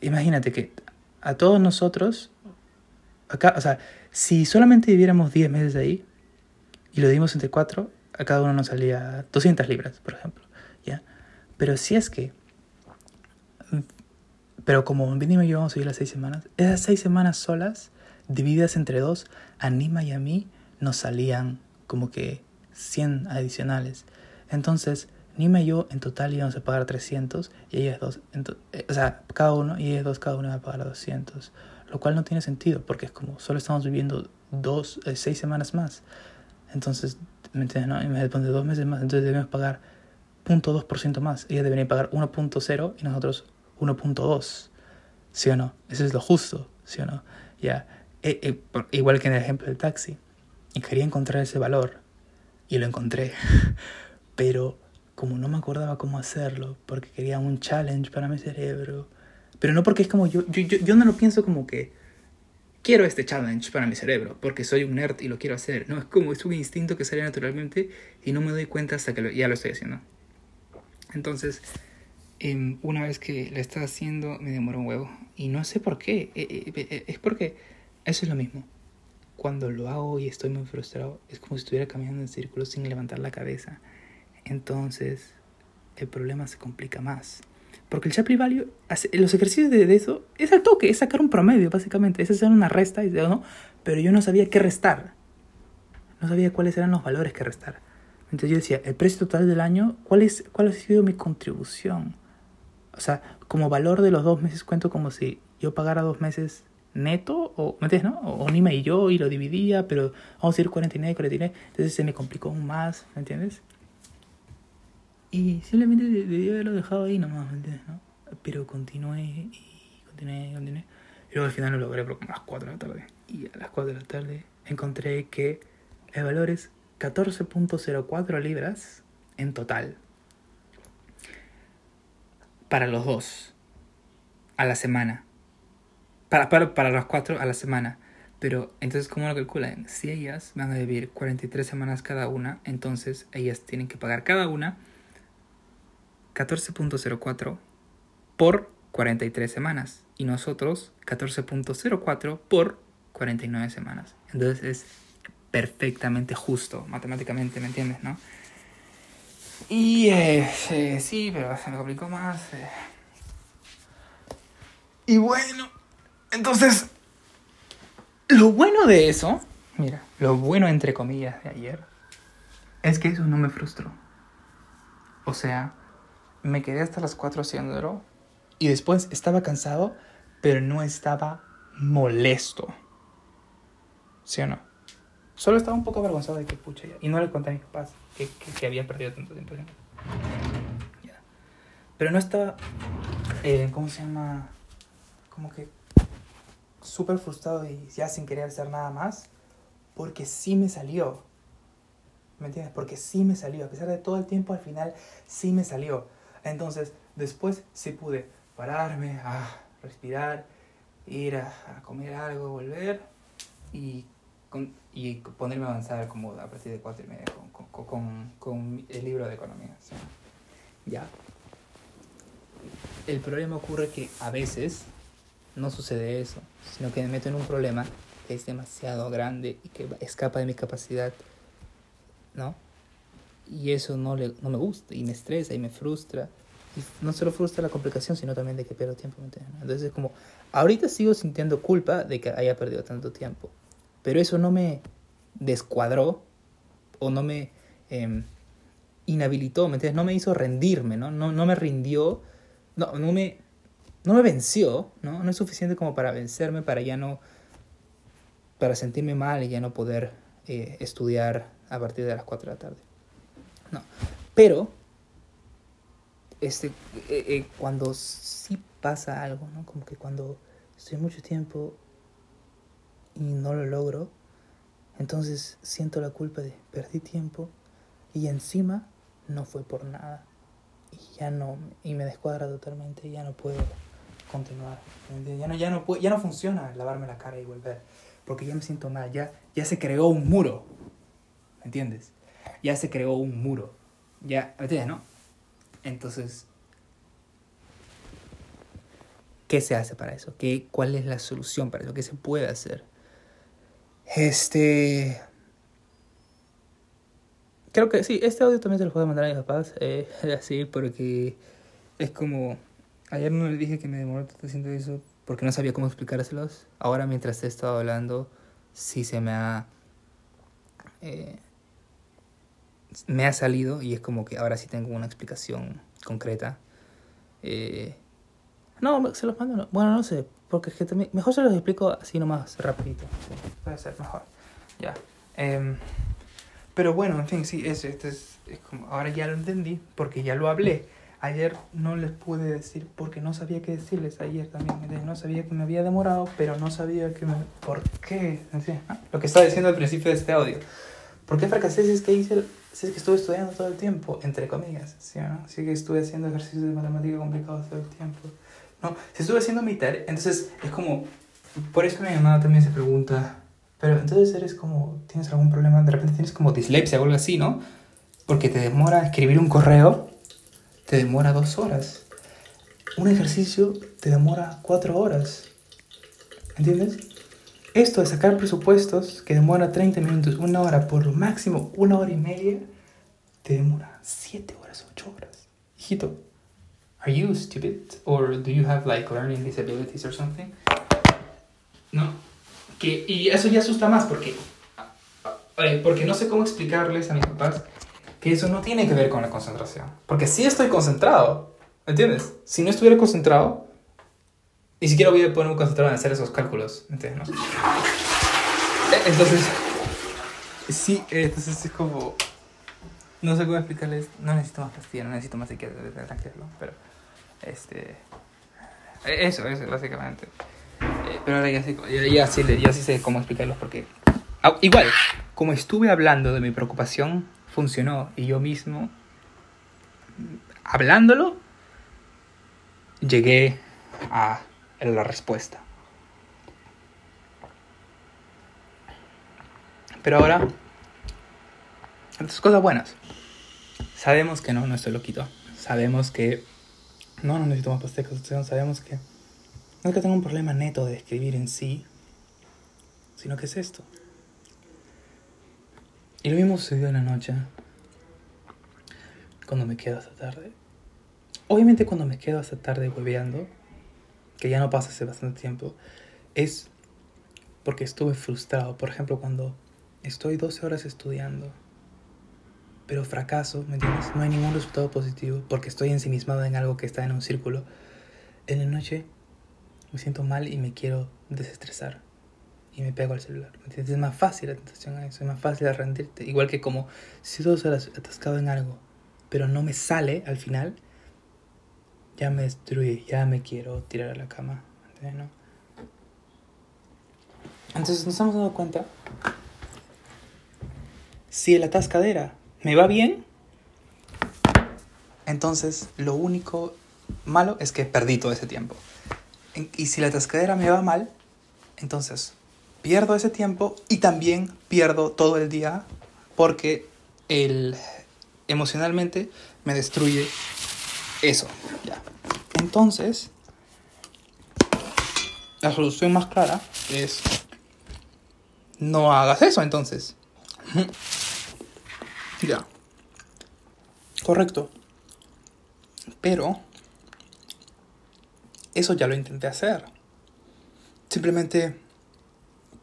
imagínate que a todos nosotros, acá, o sea, si solamente viviéramos 10 meses ahí y lo dimos entre cuatro, a cada uno nos salía 200 libras, por ejemplo, ¿ya? Pero si es que, pero como mínimo yo vamos a vivir las seis semanas, esas seis semanas solas divididas entre dos, a Nima y a mí nos salían como que 100 adicionales. Entonces, Nima y yo en total íbamos a pagar 300 y ellas dos, eh, o sea, cada uno y ellas dos, cada uno iba a pagar 200. Lo cual no tiene sentido porque es como solo estamos viviendo dos, eh, seis semanas más. Entonces, ¿me entiendes? No? Y me depende dos meses más, entonces debemos pagar 0.2% más. Ellas deberían pagar 1.0 y nosotros 1.2. ¿Sí o no? Eso es lo justo, ¿sí o no? Ya. Eh, eh, igual que en el ejemplo del taxi. Y quería encontrar ese valor. Y lo encontré. Pero como no me acordaba cómo hacerlo, porque quería un challenge para mi cerebro. Pero no porque es como yo, yo, yo, yo no lo pienso como que quiero este challenge para mi cerebro, porque soy un nerd y lo quiero hacer. No, es como es un instinto que sale naturalmente y no me doy cuenta hasta que ya lo estoy haciendo. Entonces, eh, una vez que lo estaba haciendo, me demoró un huevo. Y no sé por qué. Eh, eh, es porque eso es lo mismo. Cuando lo hago y estoy muy frustrado, es como si estuviera caminando en círculos sin levantar la cabeza. Entonces, el problema se complica más. Porque el Shapley Value, los ejercicios de, eso, es al toque, es sacar un promedio, básicamente. Es hacer una resta, y ¿no? pero yo no sabía qué restar. No sabía cuáles eran los valores que restar. Entonces yo decía, el precio total del año, ¿cuál, es, cuál ha sido mi contribución? O sea, como valor de los dos meses cuento como si yo pagara dos meses neto, o, ¿me entiendes, no? O, Nima y yo, y lo dividía, pero vamos a decir 49 y 49, entonces se me complicó aún más, ¿me entiendes? Y simplemente debí haberlo dejado ahí nomás, ¿me entiendes, no? Pero continué y continué y continué. Y luego al final lo logré, pero a las 4 de la tarde. Y a las 4 de la tarde encontré que el valor es 14.04 libras en total. Para los dos. A la semana para, para, para los cuatro a la semana. Pero entonces, ¿cómo lo calculan? Si ellas van a vivir 43 semanas cada una, entonces ellas tienen que pagar cada una 14.04 por 43 semanas y nosotros 14.04 por 49 semanas. Entonces es perfectamente justo, matemáticamente, ¿me entiendes, no? Y eh, sí, pero se me complicó más. eh. Y bueno, entonces, lo bueno de eso, mira, lo bueno entre comillas de ayer, es que eso no me frustró. O sea, me quedé hasta las 4 haciéndolo y después estaba cansado, pero no estaba molesto. ¿Sí o no? Solo estaba un poco avergonzado de que pucha ya. Y no le conté a mis papás que, que, que había perdido tanto tiempo. Pero no estaba, eh, ¿cómo se llama? Como que súper frustrado y ya sin querer hacer nada más. Porque sí me salió. ¿Me entiendes? Porque sí me salió. A pesar de todo el tiempo, al final sí me salió. Entonces, después sí pude pararme, a respirar, ir a, a comer algo, volver y, con- y ponerme a avanzar como a partir de cuatro y media con, con, con, con el libro de economía. ya. El problema ocurre que a veces no sucede eso, sino que me meto en un problema que es demasiado grande y que escapa de mi capacidad, ¿no? Y eso no, le, no me gusta y me estresa y me frustra. Y no solo frustra la complicación, sino también de que pierdo tiempo. Entonces es como, ahorita sigo sintiendo culpa de que haya perdido tanto tiempo. Pero eso no me descuadró o no me em, inhabilitó, ¿me entiendes? No me hizo rendirme, ¿no? No, no me rindió, no, no me, no me venció, ¿no? No es suficiente como para vencerme, para ya no, para sentirme mal y ya no poder eh, estudiar a partir de las 4 de la tarde. No, pero este, eh, eh, cuando sí pasa algo, ¿no? Como que cuando estoy mucho tiempo y no lo logro, entonces siento la culpa de perdí tiempo y encima no fue por nada. Y ya no, y me descuadra totalmente, ya no puedo continuar. Ya no, ya no, ya no funciona lavarme la cara y volver, porque ya me siento mal, ya, ya se creó un muro, ¿me entiendes? Ya se creó un muro, ya, ¿me entiendes, no? Entonces, ¿qué se hace para eso? ¿Qué, ¿Cuál es la solución para eso? ¿Qué se puede hacer? Este... Creo que sí, este audio también se lo puedo mandar a mis papás, eh, así, porque es como... Ayer no les dije que me demoró haciendo eso porque no sabía cómo explicárselos. Ahora mientras he estado hablando, sí se me ha... eh, me ha salido y es como que ahora sí tengo una explicación concreta. Eh, no, se los mando. no. Bueno, no sé, porque es que también, mejor se los explico así nomás, rapidito. Sí, puede ser mejor. Ya. Em, pero bueno, en fin, sí, es, este es, es como, ahora ya lo entendí porque ya lo hablé. Ayer no les pude decir porque no sabía qué decirles ayer también. No sabía que me había demorado, pero no sabía que me, por qué. ¿entiendes? Ah, Lo que estaba diciendo al principio de este audio. ¿Por qué fracasé si es que hice, si es que estuve estudiando todo el tiempo? Entre comillas, ¿sí no? Si es que estuve haciendo ejercicios de matemática complicados todo el tiempo. No, si estuve haciendo mi tarea, entonces es como, por eso mi mamá también se pregunta, pero entonces eres como, tienes algún problema, de repente tienes como dislexia o algo así, ¿no? Porque te demora escribir un correo, te demora dos horas. Un ejercicio te demora cuatro horas. ¿Entiendes? Esto de sacar presupuestos que demora 30 minutos, una hora, por lo máximo una hora y media, te demora 7 horas, 8 horas. Hijito, are you stupid? Or do you have like learning disabilities or something? No. Que, y eso ya asusta más porque, eh, porque no sé cómo explicarles a mis papás que eso no tiene que ver con la concentración. Porque sí estoy concentrado, ¿entiendes? Si no estuviera concentrado, ni siquiera voy a ponerme concentrado en hacer esos cálculos, ¿entiendes? no? Eh, Entonces, sí, eh, entonces es como... No sé cómo explicarles. No necesito más pastilla, no necesito más psiquiatra, tranquilo, pero... Este... eh, Eso, eso, básicamente. Pero ahora ya sí, ya, ya sí, ya sí sé cómo explicarlos porque... Ah, igual, como estuve hablando de mi preocupación, funcionó. Y yo mismo, hablándolo, llegué a la respuesta. Pero ahora, estas cosas buenas. Sabemos que no, no estoy loquito. Sabemos que no, no necesito más concentración. Sabemos que no es que tenga un problema neto de escribir en sí, sino que es esto. Y lo mismo sucedió en la noche, cuando me quedo hasta tarde. Obviamente cuando me quedo hasta tarde hueveando, que ya no pasa hace bastante tiempo, es porque estuve frustrado. Por ejemplo, cuando estoy 12 horas estudiando, pero fracaso, ¿me entiendes? No hay ningún resultado positivo porque estoy ensimismado en algo que está en un círculo. En la noche me siento mal y me quiero desestresar y me pego al celular. Es más fácil la tentación a eso, es más fácil rendirte. Igual que como si dos horas atascado en algo, pero no me sale al final, ya me destruye, ya me quiero tirar a la cama. ¿No? Entonces nos hemos dado cuenta, si la atascadera me va bien, entonces lo único malo es que perdí todo ese tiempo. Y si la atascadera me va mal, entonces pierdo ese tiempo y también pierdo todo el día porque el, emocionalmente me destruye eso. Entonces, la solución más clara es no hagas eso entonces. Ya. Correcto. Pero eso ya lo intenté hacer. Simplemente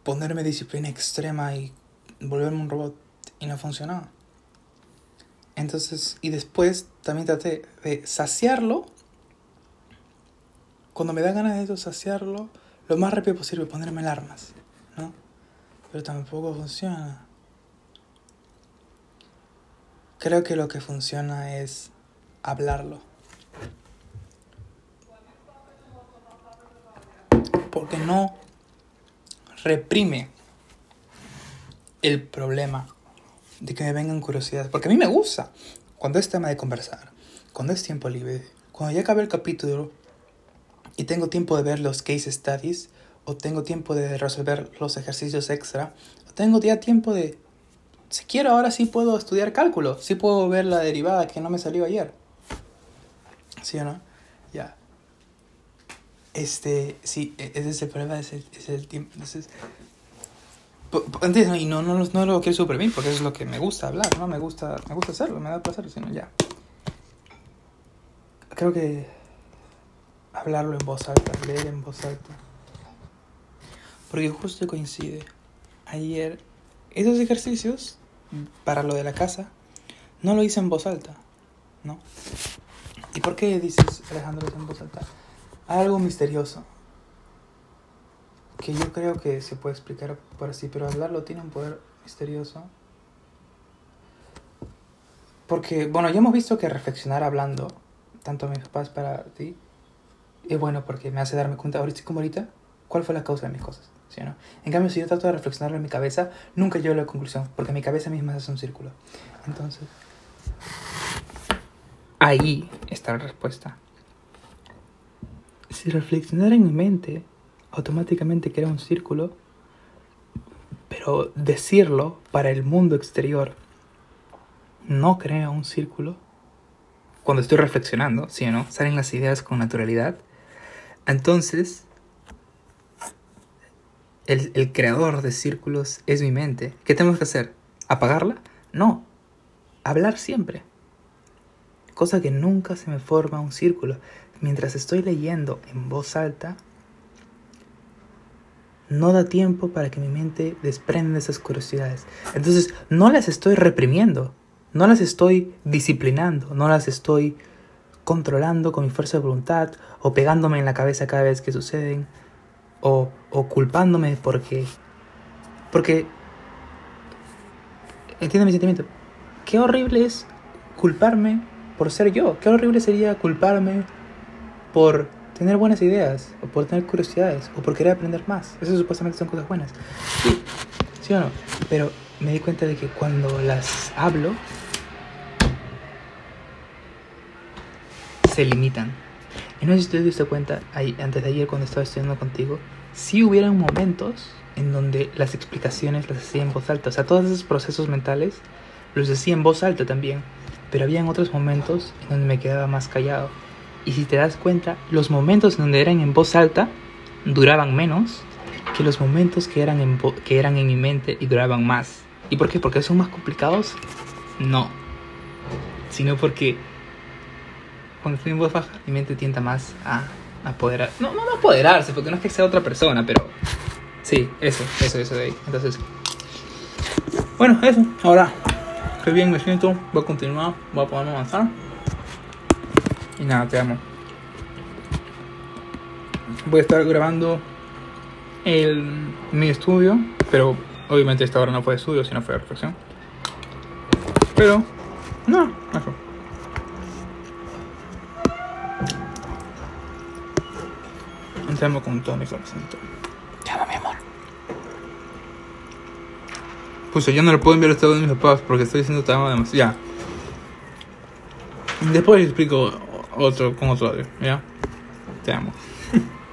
ponerme disciplina extrema y volverme un robot y no funcionó. Entonces, y después también traté de saciarlo. Cuando me da ganas de saciarlo lo más rápido posible, ponerme alarmas, ¿no? Pero tampoco funciona. Creo que lo que funciona es hablarlo. Porque no reprime el problema de que me vengan curiosidades. Porque a mí me gusta. Cuando es tema de conversar, cuando es tiempo libre, cuando ya acabé el capítulo y tengo tiempo de ver los case studies, o tengo tiempo de resolver los ejercicios extra, o tengo ya tiempo de, si quiero ahora sí puedo estudiar cálculo, sí puedo ver la derivada que no me salió ayer. ¿Sí o no? Ya. Este, sí, e- ese es el problema, es el, tiempo. Entonces, ¿entiendes? Y no, no, no, lo quiero suprimir porque es lo que me gusta hablar, ¿no? Me gusta, me gusta hacerlo, me da placer, sino ya. Creo que hablarlo en voz alta, leer en voz alta. Porque justo coincide. Ayer, esos ejercicios, para lo de la casa, no lo hice en voz alta, ¿no? ¿Y por qué dices, Alejandro, en voz alta? Algo misterioso. Que yo creo que se puede explicar por así, pero hablarlo tiene un poder misterioso. Porque, bueno, ya hemos visto que reflexionar hablando, tanto mis papás para ti, es bueno porque me hace darme cuenta, ahorita como ahorita, cuál fue la causa de mis cosas. ¿sí no? En cambio, si yo trato de reflexionarlo en mi cabeza, nunca llego a la conclusión, porque mi cabeza misma es un círculo. Entonces, ahí está la respuesta. Si reflexionara en mi mente, automáticamente crea un círculo, pero decirlo para el mundo exterior no crea un círculo. Cuando estoy reflexionando, ¿sí o no? Salen las ideas con naturalidad. Entonces, el, el creador de círculos es mi mente. ¿Qué tenemos que hacer? ¿Apagarla? No. Hablar siempre. Cosa que nunca se me forma un círculo. Mientras estoy leyendo en voz alta, no da tiempo para que mi mente desprenda esas curiosidades. Entonces, no las estoy reprimiendo, no las estoy disciplinando, no las estoy controlando con mi fuerza de voluntad o pegándome en la cabeza cada vez que suceden o, o culpándome porque... Porque... Entiende mi sentimiento. Qué horrible es culparme por ser yo. Qué horrible sería culparme por tener buenas ideas, o por tener curiosidades, o por querer aprender más. Eso supuestamente son cosas buenas. Sí, sí o no. Pero me di cuenta de que cuando las hablo, se limitan. Y no sé si te dado cuenta, antes de ayer cuando estaba estudiando contigo, sí hubieran momentos en donde las explicaciones las hacía en voz alta. O sea, todos esos procesos mentales los decía en voz alta también. Pero habían otros momentos en donde me quedaba más callado. Y si te das cuenta, los momentos en donde eran en voz alta duraban menos que los momentos que eran en, que eran en mi mente y duraban más. ¿Y por qué? ¿Porque son más complicados? No. Sino porque cuando estoy en voz baja, mi mente tienta más a apoderar. No, no, no apoderarse, porque no es que sea otra persona, pero sí, eso, eso, eso de ahí. Entonces, bueno, eso. Ahora, qué bien me siento. Voy a continuar, voy a poderme avanzar. Y nada, te amo. Voy a estar grabando el, mi estudio, pero obviamente esta hora no fue estudio, sino fue reflexión. Pero, no, eso. Amo con todo mi corazón. Te amo, mi amor. Pues yo no le puedo enviar este audio a mis papás porque estoy diciendo te amo demasiado. Ya. Después les explico otro con otro audio, ¿ya? Te amo.